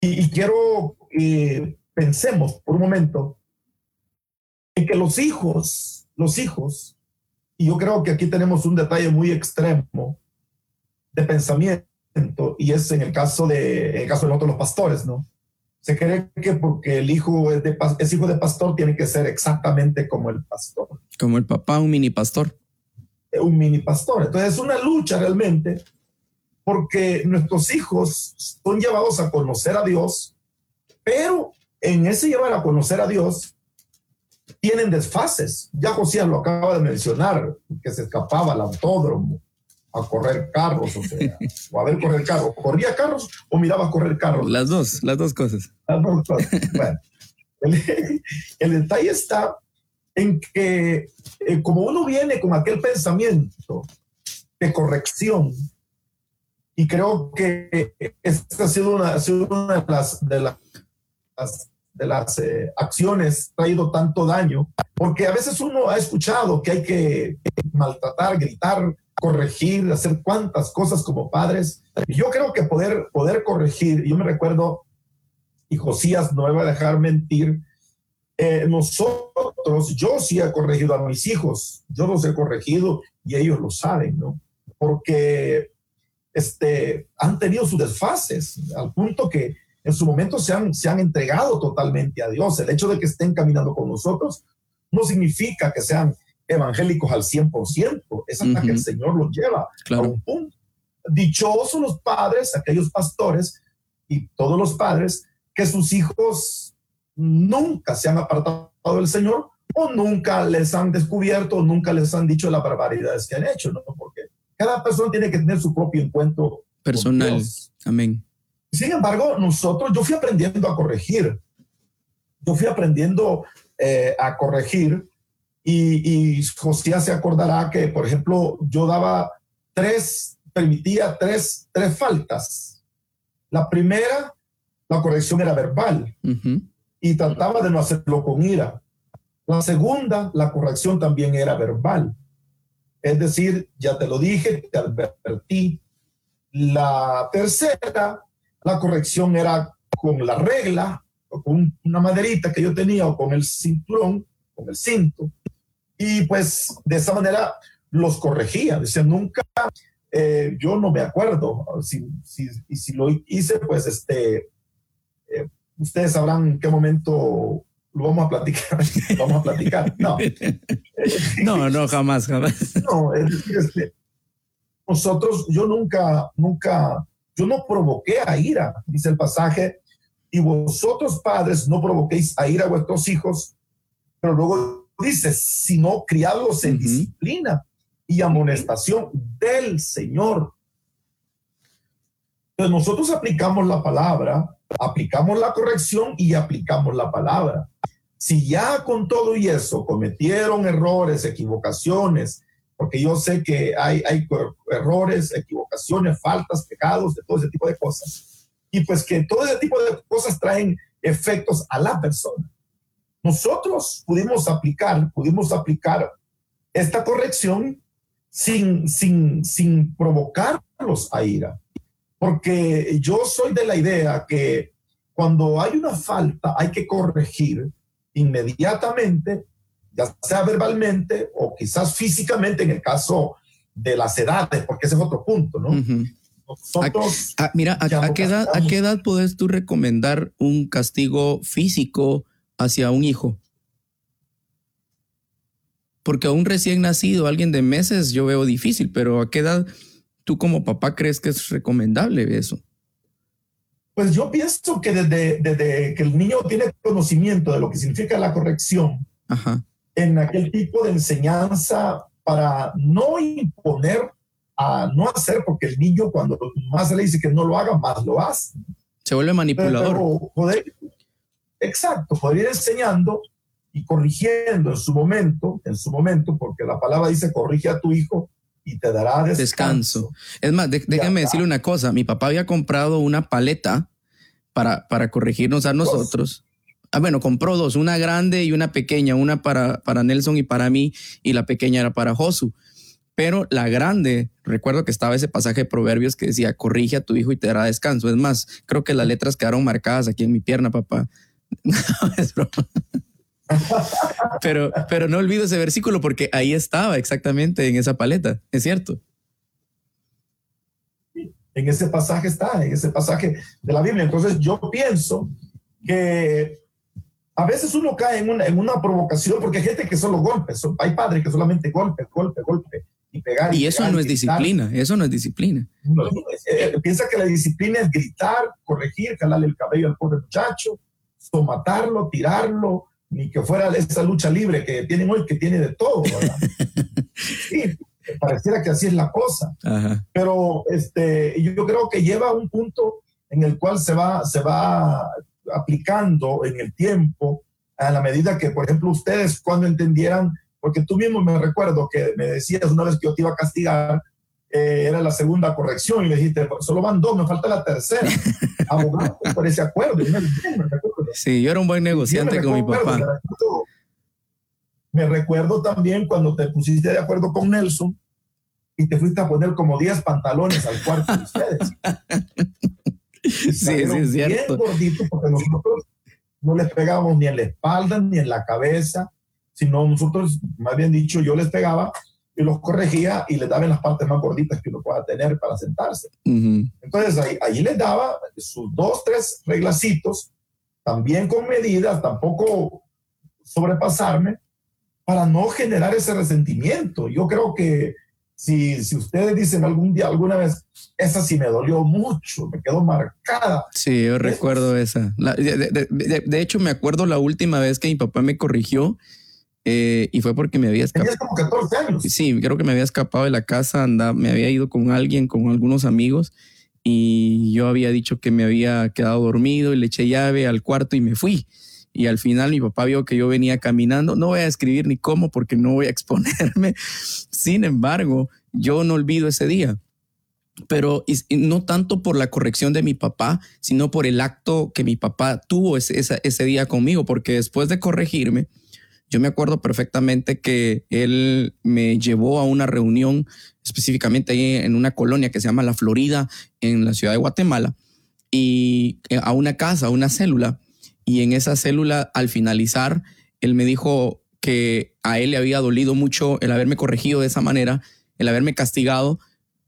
Y, quiero que pensemos por un momento en que los hijos, los hijos, y yo creo que aquí tenemos un detalle muy extremo de pensamiento, y es en el caso de, en caso de los pastores, ¿no? Se cree que porque el hijo es hijo de pastor tiene que ser exactamente como el pastor. Como el papá, un mini pastor un mini pastor. Entonces es una lucha realmente porque nuestros hijos son llevados a conocer a Dios, pero en ese llevar a conocer a Dios tienen desfases. Ya Josías lo acaba de mencionar, que se escapaba al autódromo a correr carros, o sea, o a ver correr carros. ¿Corría carros o miraba correr carros? Las dos, las dos cosas. Las dos cosas. bueno, el, el detalle está en que eh, como uno viene con aquel pensamiento de corrección, y creo que esta ha sido una, de las, de las, de las eh, acciones traído tanto daño, porque a veces uno ha escuchado que hay que maltratar, gritar, corregir, hacer cuantas cosas como padres. Yo creo que poder, poder corregir, yo me recuerdo, y Josías no me va a dejar mentir, eh, nosotros, yo sí he corregido a mis hijos, yo los he corregido y ellos lo saben, ¿no? Porque este, han tenido sus desfases, al punto que en su momento se han, se han entregado totalmente a Dios. El hecho de que estén caminando con nosotros no significa que sean evangélicos al 100%, es hasta que el Señor los lleva a un punto. Dichosos los padres, aquellos pastores y todos los padres que sus hijos nunca se han apartado del Señor o nunca les han descubierto o nunca les han dicho las barbaridades que han hecho, ¿no? Porque cada persona tiene que tener su propio encuentro personal. Amén. Sin embargo, nosotros, yo fui aprendiendo a corregir. Yo fui aprendiendo eh, a corregir y, y Josías se acordará que, por ejemplo, yo daba tres, permitía tres, tres faltas. La primera, la corrección era verbal y trataba de no hacerlo con ira. La segunda, la corrección también era verbal. Es decir, ya te lo dije, te advertí. La tercera, la corrección era con la regla, o con una maderita que yo tenía, o con el cinturón, con el cinto. Y pues de esa manera los corregía. Decía, nunca, eh, yo no me acuerdo. Si, y si lo hice, pues este, ustedes sabrán en qué momento lo vamos a platicar. vamos a platicar. No. no, no, jamás, jamás. No, es decir, este, nosotros, yo nunca, nunca, yo no provoqué a ira, dice el pasaje, y vosotros padres no provoquéis a ira a vuestros hijos, pero luego dice, sino criados en disciplina y amonestación del Señor. Nosotros aplicamos la palabra, aplicamos la corrección y aplicamos la palabra. Si ya con todo y eso cometieron errores, equivocaciones, porque yo sé que hay, hay errores, equivocaciones, faltas, pecados, de todo ese tipo de cosas. Y pues que todo ese tipo de cosas traen efectos a la persona. Nosotros pudimos aplicar, pudimos aplicar esta corrección sin, sin, sin provocarlos a ira. Porque yo soy de la idea que cuando hay una falta hay que corregir inmediatamente ya sea verbalmente o quizás físicamente en el caso de las edades, porque ese es otro punto, ¿no? mira, a, qué edad, ¿a qué edad puedes tú recomendar un castigo físico hacia un hijo? Porque a un recién nacido, alguien de meses, yo veo difícil, pero ¿a qué edad tú como papá crees que es recomendable eso? Pues yo pienso que desde, desde que el niño tiene conocimiento de lo que significa la corrección, Ajá en aquel tipo de enseñanza para no imponer a no hacer, porque el niño cuando más le dice que no lo haga, más lo hace. Se vuelve manipulador. exacto, poder ir enseñando y corrigiendo en su momento, en su momento, porque la palabra dice corrige a tu hijo y te dará descanso. Es más, déjame decirle una cosa, mi papá había comprado una paleta para, para corregirnos a nosotros. Ah, bueno, compró dos, una grande y una pequeña, una para, para Nelson y para mí, y la pequeña era para Josu. Pero la grande, recuerdo que estaba ese pasaje de Proverbios que decía, corrige a tu hijo y te dará descanso. Es más, creo que las letras quedaron marcadas aquí en mi pierna, papá. pero, pero no olvido ese versículo porque ahí estaba exactamente en esa paleta, es cierto. En ese pasaje está, en ese pasaje de la Biblia. Entonces yo pienso que a veces uno cae en una, en una provocación porque hay gente que solo golpes, hay padres que solamente golpe, golpe, golpe y pegar. Y, eso no es disciplina, eso no es disciplina. Eh, piensa que la disciplina es gritar, corregir, jalarle el cabello al pobre muchacho, somatarlo, tirarlo, ni que fuera esa lucha libre que tienen hoy, que tiene de todo. sí, pareciera que así es la cosa. Pero este, yo creo que lleva a un punto en el cual se va, se va aplicando en el tiempo a la medida que, por ejemplo, ustedes cuando entendieran, porque tú mismo me recuerdo que me decías una vez que yo te iba a castigar, eh, era la segunda corrección y me dijiste, solo van dos, me falta la tercera. Abogado por ese acuerdo. sí, yo era un buen negociante con mi papá. Me recuerdo, también cuando te pusiste de acuerdo con Nelson y te fuiste a poner como 10 pantalones al cuarto de ustedes. sí, sí, es cierto. Bien gordito porque nosotros no les pegábamos ni en la espalda ni en la cabeza, sino nosotros, más bien dicho, yo les pegaba y los corregía y les daba en las partes más gorditas que uno pueda tener para sentarse. Entonces ahí, ahí, les daba sus dos, tres reglacitos, también con medidas, tampoco sobrepasarme, para no generar ese resentimiento. Yo creo que si, si ustedes dicen algún día, alguna vez, esa sí me dolió mucho, me quedó marcada. Sí, yo recuerdo esa. de, hecho, me acuerdo la última vez que mi papá me corrigió eh, y fue porque me había escapado. como 14 años. Sí, creo que me había escapado de la casa, anda, me había ido con alguien, con algunos amigos y yo había dicho que me había quedado dormido y le eché llave al cuarto y me fui. Y al final mi papá vio que yo venía caminando. No voy a escribir ni cómo porque no voy a exponerme. Sin embargo, yo no olvido ese día. Pero no tanto por la corrección de mi papá, sino por el acto que mi papá tuvo ese, ese día conmigo, porque después de corregirme, yo me acuerdo perfectamente que él me llevó a una reunión específicamente ahí en una colonia que se llama La Florida, en la ciudad de Guatemala, y eh, a una casa, a una célula. Y en esa célula, al finalizar, él me dijo que a él le había dolido mucho el haberme corregido de esa manera, el haberme castigado,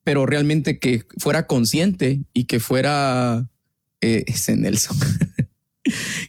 pero realmente que fuera consciente y que fuera eh, ese Nelson,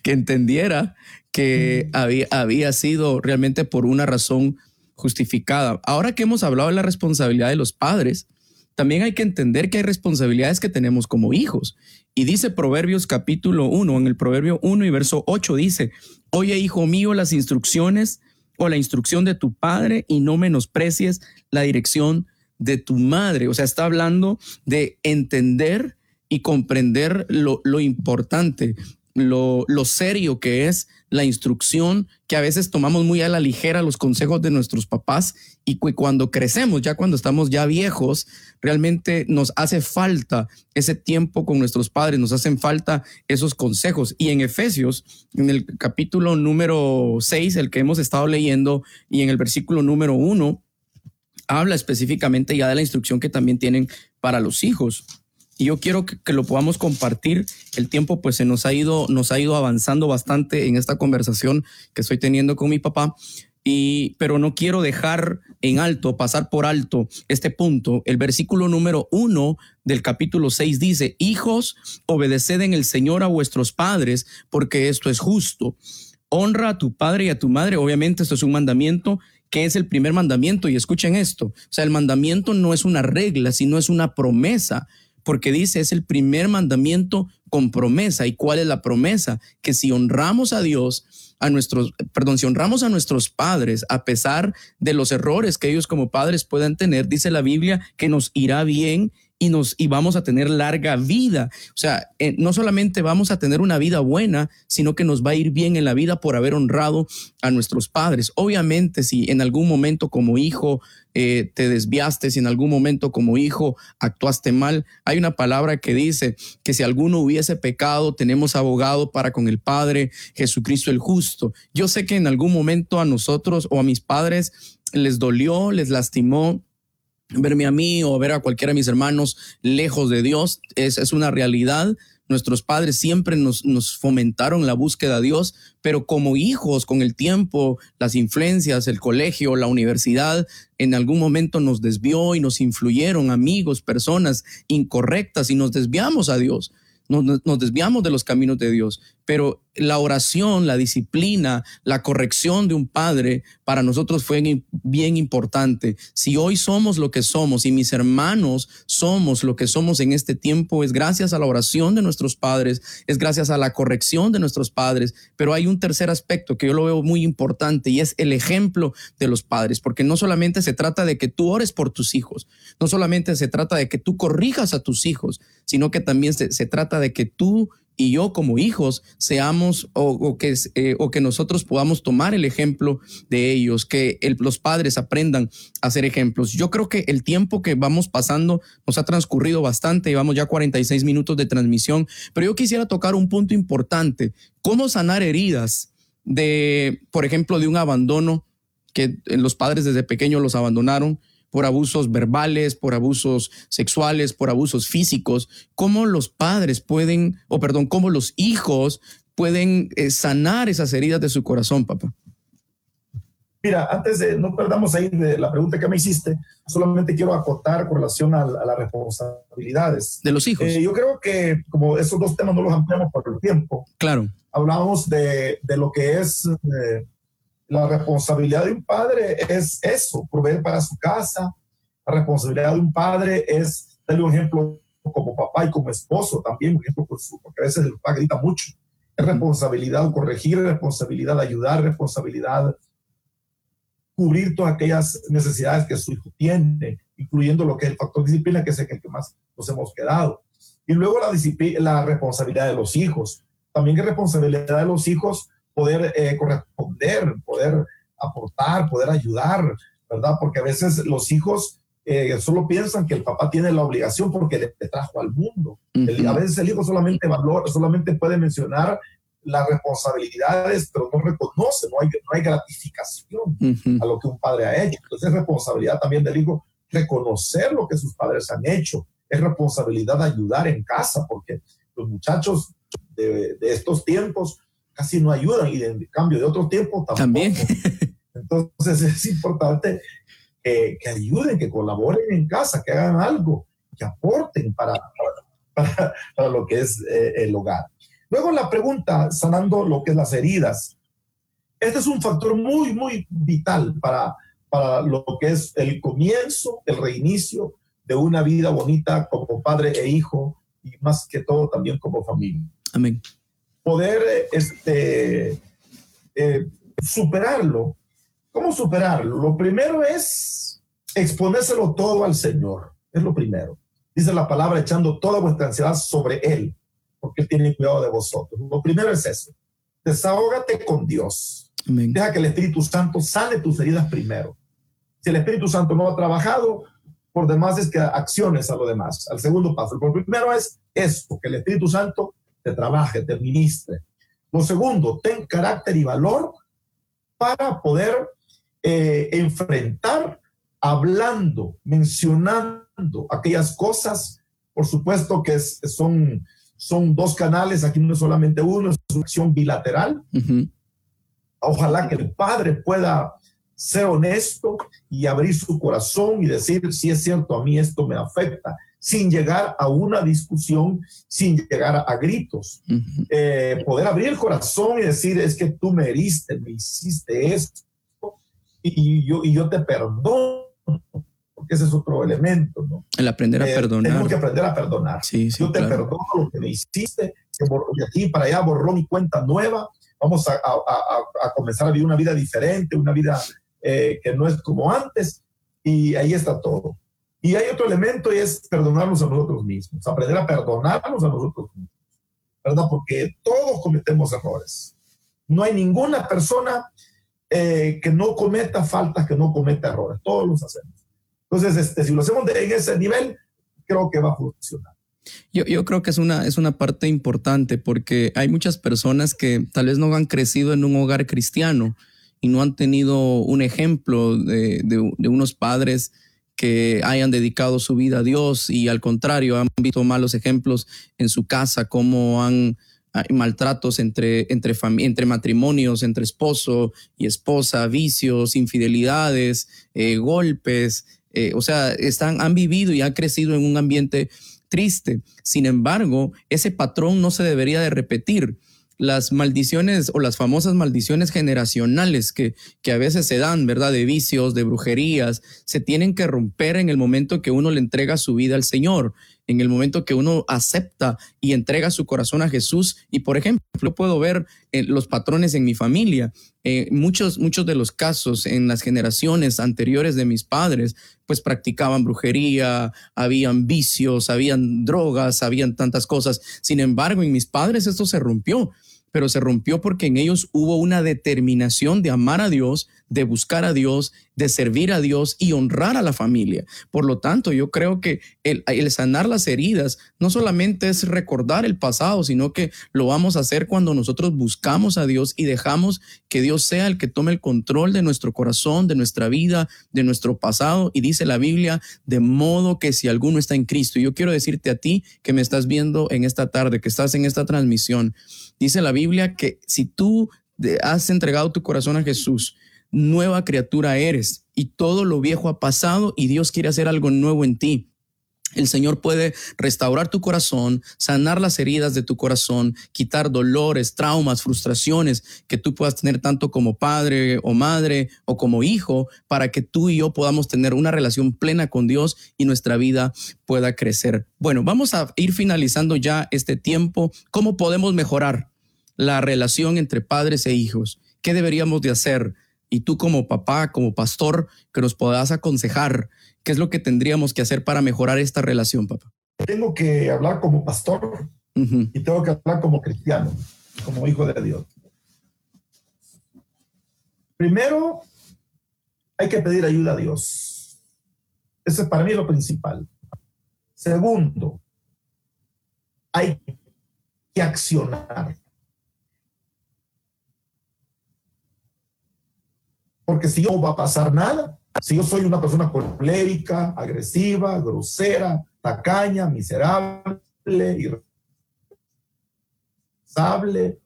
que entendiera que había, había sido realmente por una razón justificada. Ahora que hemos hablado de la responsabilidad de los padres, también hay que entender que hay responsabilidades que tenemos como hijos. Y dice Proverbios capítulo 1, en el Proverbio 1 y verso 8 dice, oye hijo mío las instrucciones o la instrucción de tu padre y no menosprecies la dirección de tu madre. O sea, está hablando de entender y comprender lo, lo importante, lo, lo serio que es la instrucción, que a veces tomamos muy a la ligera los consejos de nuestros papás y cuando crecemos, ya cuando estamos ya viejos, realmente nos hace falta ese tiempo con nuestros padres, nos hacen falta esos consejos. Y en Efesios, en el capítulo número 6, el que hemos estado leyendo, y en el versículo número 1, habla específicamente ya de la instrucción que también tienen para los hijos y yo quiero que, lo podamos compartir. El tiempo pues se nos ha ido, nos ha ido avanzando bastante en esta conversación que estoy teniendo con mi papá. Y, pero no quiero dejar en alto, pasar por alto este punto. El versículo número uno del capítulo 6 dice, hijos, obedeced en el Señor a vuestros padres, porque esto es justo. Honra a tu padre y a tu madre. Obviamente esto es un mandamiento que es el primer mandamiento. Y escuchen esto. O sea, el mandamiento no es una regla, sino es una promesa porque dice es el primer mandamiento con promesa. ¿Y cuál es la promesa? Que si honramos a Dios, a nuestros, perdón, si honramos a nuestros padres, a pesar de los errores que ellos como padres puedan tener, dice la Biblia que nos irá bien y nos y vamos a tener larga vida. O sea, eh, no solamente vamos a tener una vida buena, sino que nos va a ir bien en la vida por haber honrado a nuestros padres. Obviamente, si en algún momento como hijo eh, te desviaste, si en algún momento como hijo actuaste mal, hay una palabra que dice que si alguno hubiese pecado, tenemos abogado para con el Padre, Jesucristo el justo. Yo sé que en algún momento a nosotros o a mis padres les dolió, les lastimó verme a mí o ver a cualquiera de mis hermanos lejos de Dios. Es, es una realidad. Nuestros padres siempre nos, nos, fomentaron la búsqueda de Dios, pero como hijos, con el tiempo, las influencias, el colegio, la universidad, en algún momento nos desvió y nos influyeron amigos, personas incorrectas y nos desviamos a Dios. Nos, desviamos de los caminos de Dios, pero la oración, la disciplina, la corrección de un padre para nosotros fue bien importante. Si hoy somos lo que somos y mis hermanos somos lo que somos en este tiempo, es gracias a la oración de nuestros padres, es gracias a la corrección de nuestros padres, pero hay un tercer aspecto que yo lo veo muy importante y es el ejemplo de los padres, porque no solamente se trata de que tú ores por tus hijos, no solamente se trata de que tú corrijas a tus hijos, sino que también se, se trata de que tú y yo como hijos seamos o, que, eh, o que nosotros podamos tomar el ejemplo de ellos, que los padres aprendan a ser ejemplos. Yo creo que el tiempo que vamos pasando nos ha transcurrido bastante, llevamos ya 46 minutos de transmisión, pero yo quisiera tocar un punto importante, cómo sanar heridas de, por ejemplo, de un abandono que los padres desde pequeños los abandonaron, por abusos verbales, por abusos sexuales, por abusos físicos, cómo los padres pueden, o perdón, cómo los hijos pueden eh, sanar esas heridas de su corazón, papá. Mira, antes de, no perdamos ahí de la pregunta que me hiciste, solamente quiero acotar con relación a, las responsabilidades. De los hijos. Eh, yo creo que como esos dos temas no los ampliamos por el tiempo. Claro. Hablamos de, de lo que es eh, la responsabilidad de un padre es eso, proveer para su casa, La responsabilidad de un padre es darle un ejemplo como papá y como esposo también, un ejemplo porque a veces el papá grita mucho. Es responsabilidad corregir, responsabilidad ayudar, responsabilidad cubrir todas aquellas necesidades que su hijo tiene, incluyendo lo que es el factor disciplina, que es el que más nos hemos quedado. Y luego la, la responsabilidad de los hijos. También es responsabilidad de los hijos poder eh, corresponder, poder aportar, poder ayudar, ¿verdad? Porque a veces los hijos eh, solo piensan que el papá tiene la obligación porque le, trajo al mundo. a veces el hijo solamente valora, solamente puede mencionar las responsabilidades, pero no reconoce, no hay, no hay gratificación a lo que un padre ha hecho. Entonces es responsabilidad también del hijo reconocer lo que sus padres han hecho. Es responsabilidad ayudar en casa, porque los muchachos de, de estos tiempos casi no ayudan y en cambio de otros tiempos también. Entonces es importante que, que, ayuden, que colaboren en casa, que hagan algo, que aporten para, para, para lo que es eh, el hogar. Luego la pregunta, sanando lo que es las heridas. Este es un factor muy, muy vital para, para lo que es el comienzo, el reinicio de una vida bonita como padre e hijo y más que todo también como familia. Amén. Poder este, eh, superarlo. ¿Cómo superarlo? Lo primero es exponérselo todo al Señor. Es lo primero. Dice la palabra echando toda vuestra ansiedad sobre Él porque Él tiene cuidado de vosotros. Lo primero es eso. Desahógate con Dios. Deja que el Espíritu Santo sane tus heridas primero. Si el Espíritu Santo no ha trabajado, por demás es que acciones a lo demás, al segundo paso. Lo primero es esto, que el Espíritu Santo te trabaje, te ministre. Lo segundo, ten carácter y valor para poder eh, enfrentar hablando, mencionando aquellas cosas, por supuesto que son son dos canales, aquí no es solamente uno, es una acción bilateral. Ojalá que el padre pueda ser honesto y abrir su corazón y decir, si es cierto, a mí esto me afecta, sin llegar a una discusión, sin llegar a, gritos. Eh, poder abrir el corazón y decir, es que tú me heriste, me hiciste esto, y yo, y yo te perdono porque ese es otro elemento, ¿no? El aprender a eh, perdonar. Tenemos que aprender a perdonar. Sí, Yo te perdono lo que me hiciste, de aquí para allá borró mi cuenta nueva, vamos a, a, a, comenzar a vivir una vida diferente, una vida eh, que no es como antes, y ahí está todo. Y hay otro elemento y es perdonarnos a nosotros mismos, aprender a perdonarnos a nosotros mismos, ¿verdad? Porque todos cometemos errores. No hay ninguna persona eh, que no cometa faltas, que no cometa errores, todos los hacemos. Entonces, este, si lo hacemos en ese nivel, creo que va a funcionar. Yo, yo, creo que es una, es una parte importante porque hay muchas personas que tal vez no han crecido en un hogar cristiano y no han tenido un ejemplo de, de, unos padres que hayan dedicado su vida a Dios y al contrario han visto malos ejemplos en su casa, como han maltratos entre, entre, entre matrimonios, entre esposo y esposa, vicios, infidelidades, eh, golpes, eh, o sea, están, han vivido y han crecido en un ambiente triste. Sin embargo, ese patrón no se debería de repetir las maldiciones o las famosas maldiciones generacionales que, que a veces se dan, ¿verdad? De vicios, de brujerías, se tienen que romper en el momento que uno le entrega su vida al Señor, en el momento que uno acepta y entrega su corazón a Jesús. Y por ejemplo, puedo ver eh, los patrones en mi familia. Eh, muchos, muchos de los casos en las generaciones anteriores de mis padres, pues practicaban brujería, habían vicios, habían drogas, habían tantas cosas. Sin embargo, en mis padres esto se rompió pero se rompió porque en ellos hubo una determinación de amar a Dios, de buscar a Dios, de servir a Dios y honrar a la familia. Por lo tanto, yo creo que el, sanar las heridas no solamente es recordar el pasado, sino que lo vamos a hacer cuando nosotros buscamos a Dios y dejamos que Dios sea el que tome el control de nuestro corazón, de nuestra vida, de nuestro pasado. Y dice la Biblia, de modo que si alguno está en Cristo, yo quiero decirte a ti que me estás viendo en esta tarde, que estás en esta transmisión, Dice la Biblia que si tú has entregado tu corazón a Jesús, nueva criatura eres y todo lo viejo ha pasado y Dios quiere hacer algo nuevo en ti. El Señor puede restaurar tu corazón, sanar las heridas de tu corazón, quitar dolores, traumas, frustraciones que tú puedas tener tanto como padre o madre o como hijo, para que tú y yo podamos tener una relación plena con Dios y nuestra vida pueda crecer. Bueno, vamos a ir finalizando ya este tiempo. ¿Cómo podemos mejorar la relación entre padres e hijos? ¿Qué deberíamos de hacer? Y tú como papá, como pastor, que nos puedas aconsejar ¿Qué es lo que tendríamos que hacer para mejorar esta relación, papá? Tengo que hablar como pastor y tengo que hablar como cristiano, como hijo de Dios. Primero, hay que pedir ayuda a Dios. Ese es para mí lo principal. Segundo, hay que accionar. Porque si no va a pasar nada, si yo soy una persona colérica, agresiva, grosera, tacaña, miserable, irresponsable,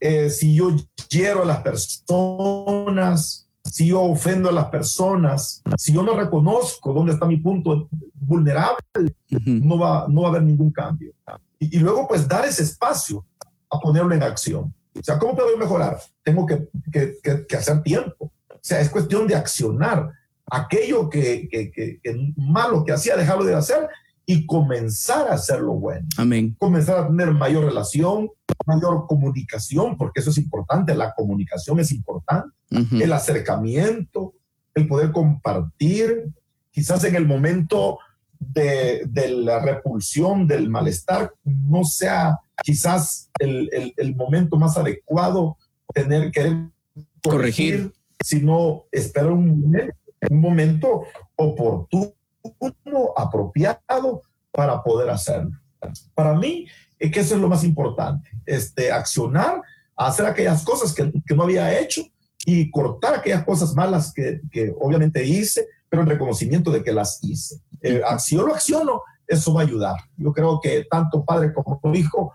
eh, si yo hiero a las personas, si yo ofendo a las personas, si yo no reconozco dónde está mi punto vulnerable, no, va, no va a haber ningún cambio. Y, luego, pues, dar ese espacio a ponerlo en acción. O sea, ¿cómo puedo mejorar? Tengo que, que, que hacer tiempo. O sea, es cuestión de accionar aquello que, que, que, malo que hacía, dejarlo de hacer y comenzar a hacer lo bueno. Amén. Comenzar a tener mayor relación, mayor comunicación, porque eso es importante, la comunicación es importante, el acercamiento, el poder compartir, quizás en el momento de, de la repulsión, del malestar, no sea quizás el, el, el momento más adecuado tener que corregir, corregir, sino esperar un momento un momento oportuno, apropiado para poder hacerlo. Para mí, es que eso es lo más importante, este, accionar, hacer aquellas cosas que, que no había hecho y cortar aquellas cosas malas que, que, obviamente hice, pero en reconocimiento de que las hice. Eh, si yo lo acciono, eso va a ayudar. Yo creo que tanto padre como hijo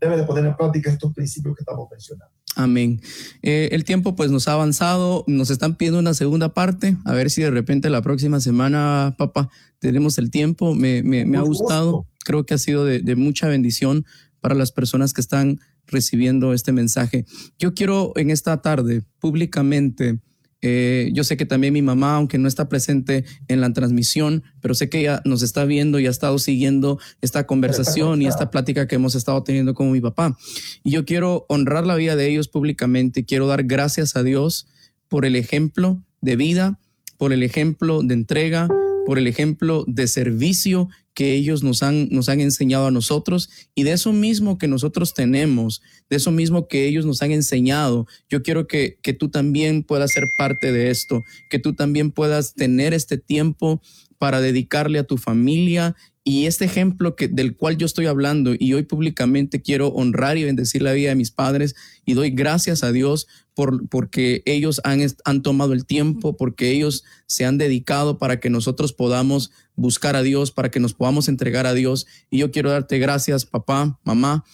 debe de poner en práctica estos principios que estamos mencionando. Amén. Eh, el tiempo pues nos ha avanzado, nos están pidiendo una segunda parte, a ver si de repente la próxima semana, papá, tenemos el tiempo. Me, me, ha gustado, creo que ha sido de, de mucha bendición para las personas que están recibiendo este mensaje. Yo quiero en esta tarde públicamente eh, yo sé que también mi mamá, aunque no está presente en la transmisión, pero sé que ella nos está viendo y ha estado siguiendo esta conversación y esta plática que hemos estado teniendo con mi papá. Y yo quiero honrar la vida de ellos públicamente. Quiero dar gracias a Dios por el ejemplo de vida, por el ejemplo de entrega, por el ejemplo de servicio que ellos nos han, nos han enseñado a nosotros y de eso mismo que nosotros tenemos, de eso mismo que ellos nos han enseñado, yo quiero que, que tú también puedas ser parte de esto, que tú también puedas tener este tiempo para dedicarle a tu familia y este ejemplo que, del cual yo estoy hablando y hoy públicamente quiero honrar y bendecir la vida de mis padres y doy gracias a Dios por, porque ellos han, han tomado el tiempo, porque ellos se han dedicado para que nosotros podamos buscar a Dios, para que nos podamos entregar a Dios. Y yo quiero darte gracias, papá, mamá,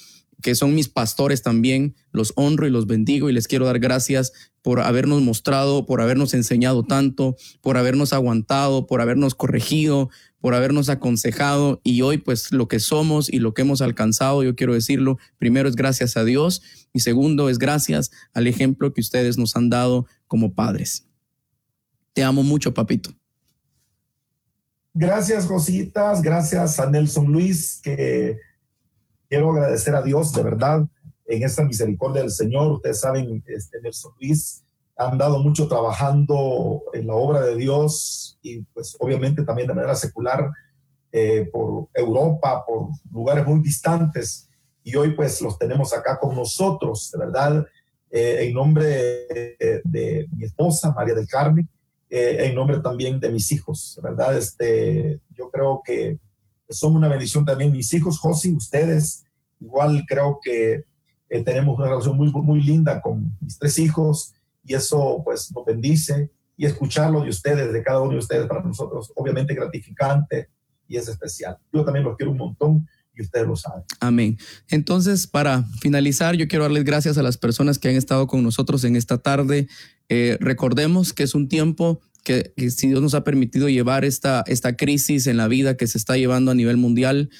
que son mis pastores también, los honro y los bendigo y les quiero dar gracias por habernos mostrado, por habernos enseñado tanto, por habernos aguantado, por habernos corregido, por habernos aconsejado y hoy pues lo que somos y lo que hemos alcanzado, yo quiero decirlo, primero es gracias a Dios y segundo es gracias al ejemplo que ustedes nos han dado como padres. Te amo mucho, papito. Gracias, Jositas, gracias a Nelson Luis, que quiero agradecer a Dios de verdad en esta misericordia del Señor. Ustedes saben, este Nelson Luis han dado mucho trabajando en la obra de Dios y pues obviamente también de manera secular eh, por Europa, por lugares muy distantes y hoy pues los tenemos acá con nosotros, de verdad, eh, en nombre de, mi esposa María del Carmen, eh, en nombre también de mis hijos, de verdad, este, yo creo que son una bendición también mis hijos, Josi, ustedes, igual creo que tenemos una relación muy, muy linda con mis tres hijos, y eso pues nos bendice y escucharlo de ustedes, de cada uno de ustedes, para nosotros obviamente gratificante y es especial. Yo también los quiero un montón y ustedes lo saben. Amén. Entonces, para finalizar, yo quiero darles gracias a las personas que han estado con nosotros en esta tarde. Eh, recordemos que es un tiempo que, si Dios nos ha permitido llevar esta, esta crisis en la vida que se está llevando a nivel mundial,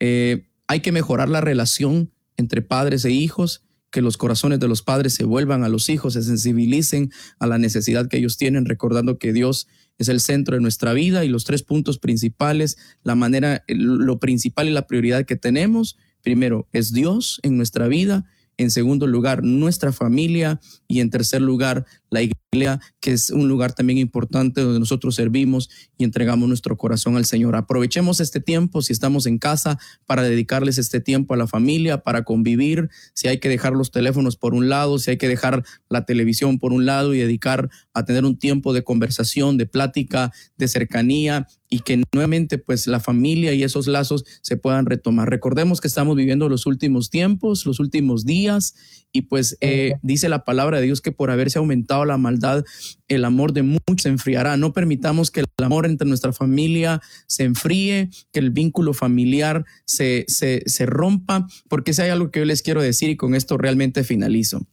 eh, hay que mejorar la relación entre padres e hijos, que los corazones de los padres se vuelvan a los hijos, se sensibilicen a la necesidad que ellos tienen, recordando que Dios es el centro de nuestra vida y los tres puntos principales, la manera, lo principal y la prioridad que tenemos, primero es Dios en nuestra vida. En segundo lugar nuestra familia. Y en tercer lugar la iglesia, que es un lugar también importante donde nosotros servimos y entregamos nuestro corazón al Señor. Aprovechemos este tiempo, si estamos en casa, para dedicarles este tiempo a la familia, para convivir, si hay que dejar los teléfonos por un lado, si hay que dejar la televisión por un lado y dedicar a tener un tiempo de conversación, de plática, de cercanía y que nuevamente pues la familia y esos lazos se puedan retomar. Recordemos que estamos viviendo los últimos tiempos, los últimos días y pues eh, dice la palabra de Dios que por haberse aumentado la maldad, el amor de muchos se enfriará. No permitamos que el amor entre nuestra familia se enfríe, que el vínculo familiar se, se, se rompa, porque si hay algo que yo les quiero decir y con esto realmente finalizo.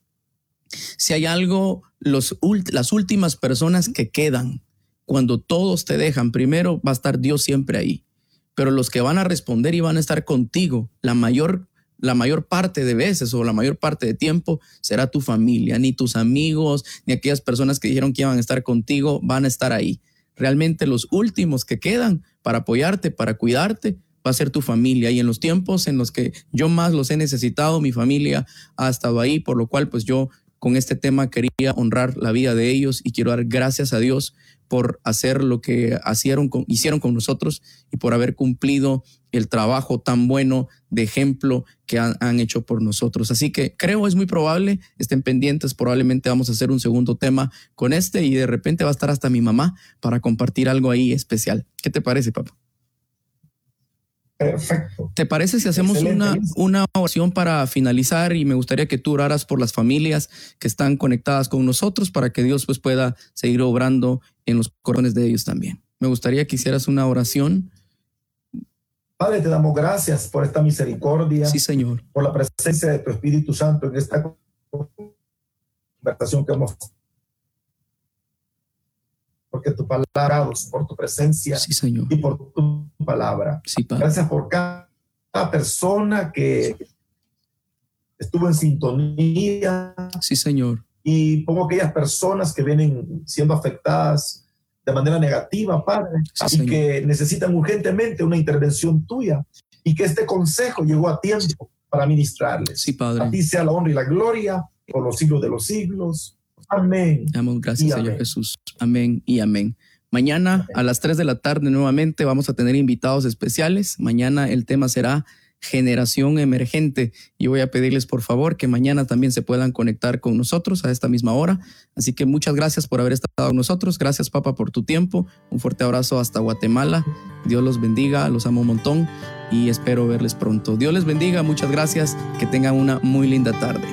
Si hay algo, los, las últimas personas que quedan, cuando todos te dejan, primero va a estar Dios siempre ahí. Pero los que van a responder y van a estar contigo, la mayor, la mayor parte de veces o la mayor parte de tiempo será tu familia, ni tus amigos, ni aquellas personas que dijeron que iban a estar contigo van a estar ahí. Realmente los últimos que quedan para apoyarte, para cuidarte, va a ser tu familia. Y en los tiempos en los que yo más los he necesitado, mi familia ha estado ahí, por lo cual pues yo con este tema quería honrar la vida de ellos y quiero dar gracias a Dios por hacer lo que hicieron con, hicieron con nosotros y por haber cumplido el trabajo tan bueno de ejemplo que han, han, hecho por nosotros. Así que creo es muy probable, estén pendientes, probablemente vamos a hacer un segundo tema con este y de repente va a estar hasta mi mamá para compartir algo ahí especial. ¿Qué te parece, papá? Perfecto. ¿Te parece si hacemos una, una oración para finalizar? Y me gustaría que tú oraras por las familias que están conectadas con nosotros para que Dios pues pueda seguir obrando en los corazones de ellos también. Me gustaría que hicieras una oración. Padre, te damos gracias por esta misericordia. Sí, Señor. Por la presencia de tu Espíritu Santo en esta conversación que hemos porque tu palabra, por tu presencia sí, señor. y por tu palabra. Sí, Gracias por cada, persona que estuvo en sintonía. Sí, Señor. Y pongo aquellas personas que vienen siendo afectadas de manera negativa, Padre, y que necesitan urgentemente una intervención tuya y que este consejo llegó a tiempo para ministrarles. Sí, Padre. A ti sea la honra y la gloria por los siglos de los siglos. Amén. Amén. Gracias, Señor Jesús. Amén y amén. Mañana a las 3 de la tarde nuevamente vamos a tener invitados especiales. Mañana el tema será generación emergente. Y voy a pedirles por favor que mañana también se puedan conectar con nosotros a esta misma hora. Así que muchas gracias por haber estado con nosotros. Gracias, Papa, por tu tiempo. Un fuerte abrazo hasta Guatemala. Dios los bendiga, los amo un montón y espero verles pronto. Dios les bendiga, muchas gracias. Que tengan una muy linda tarde.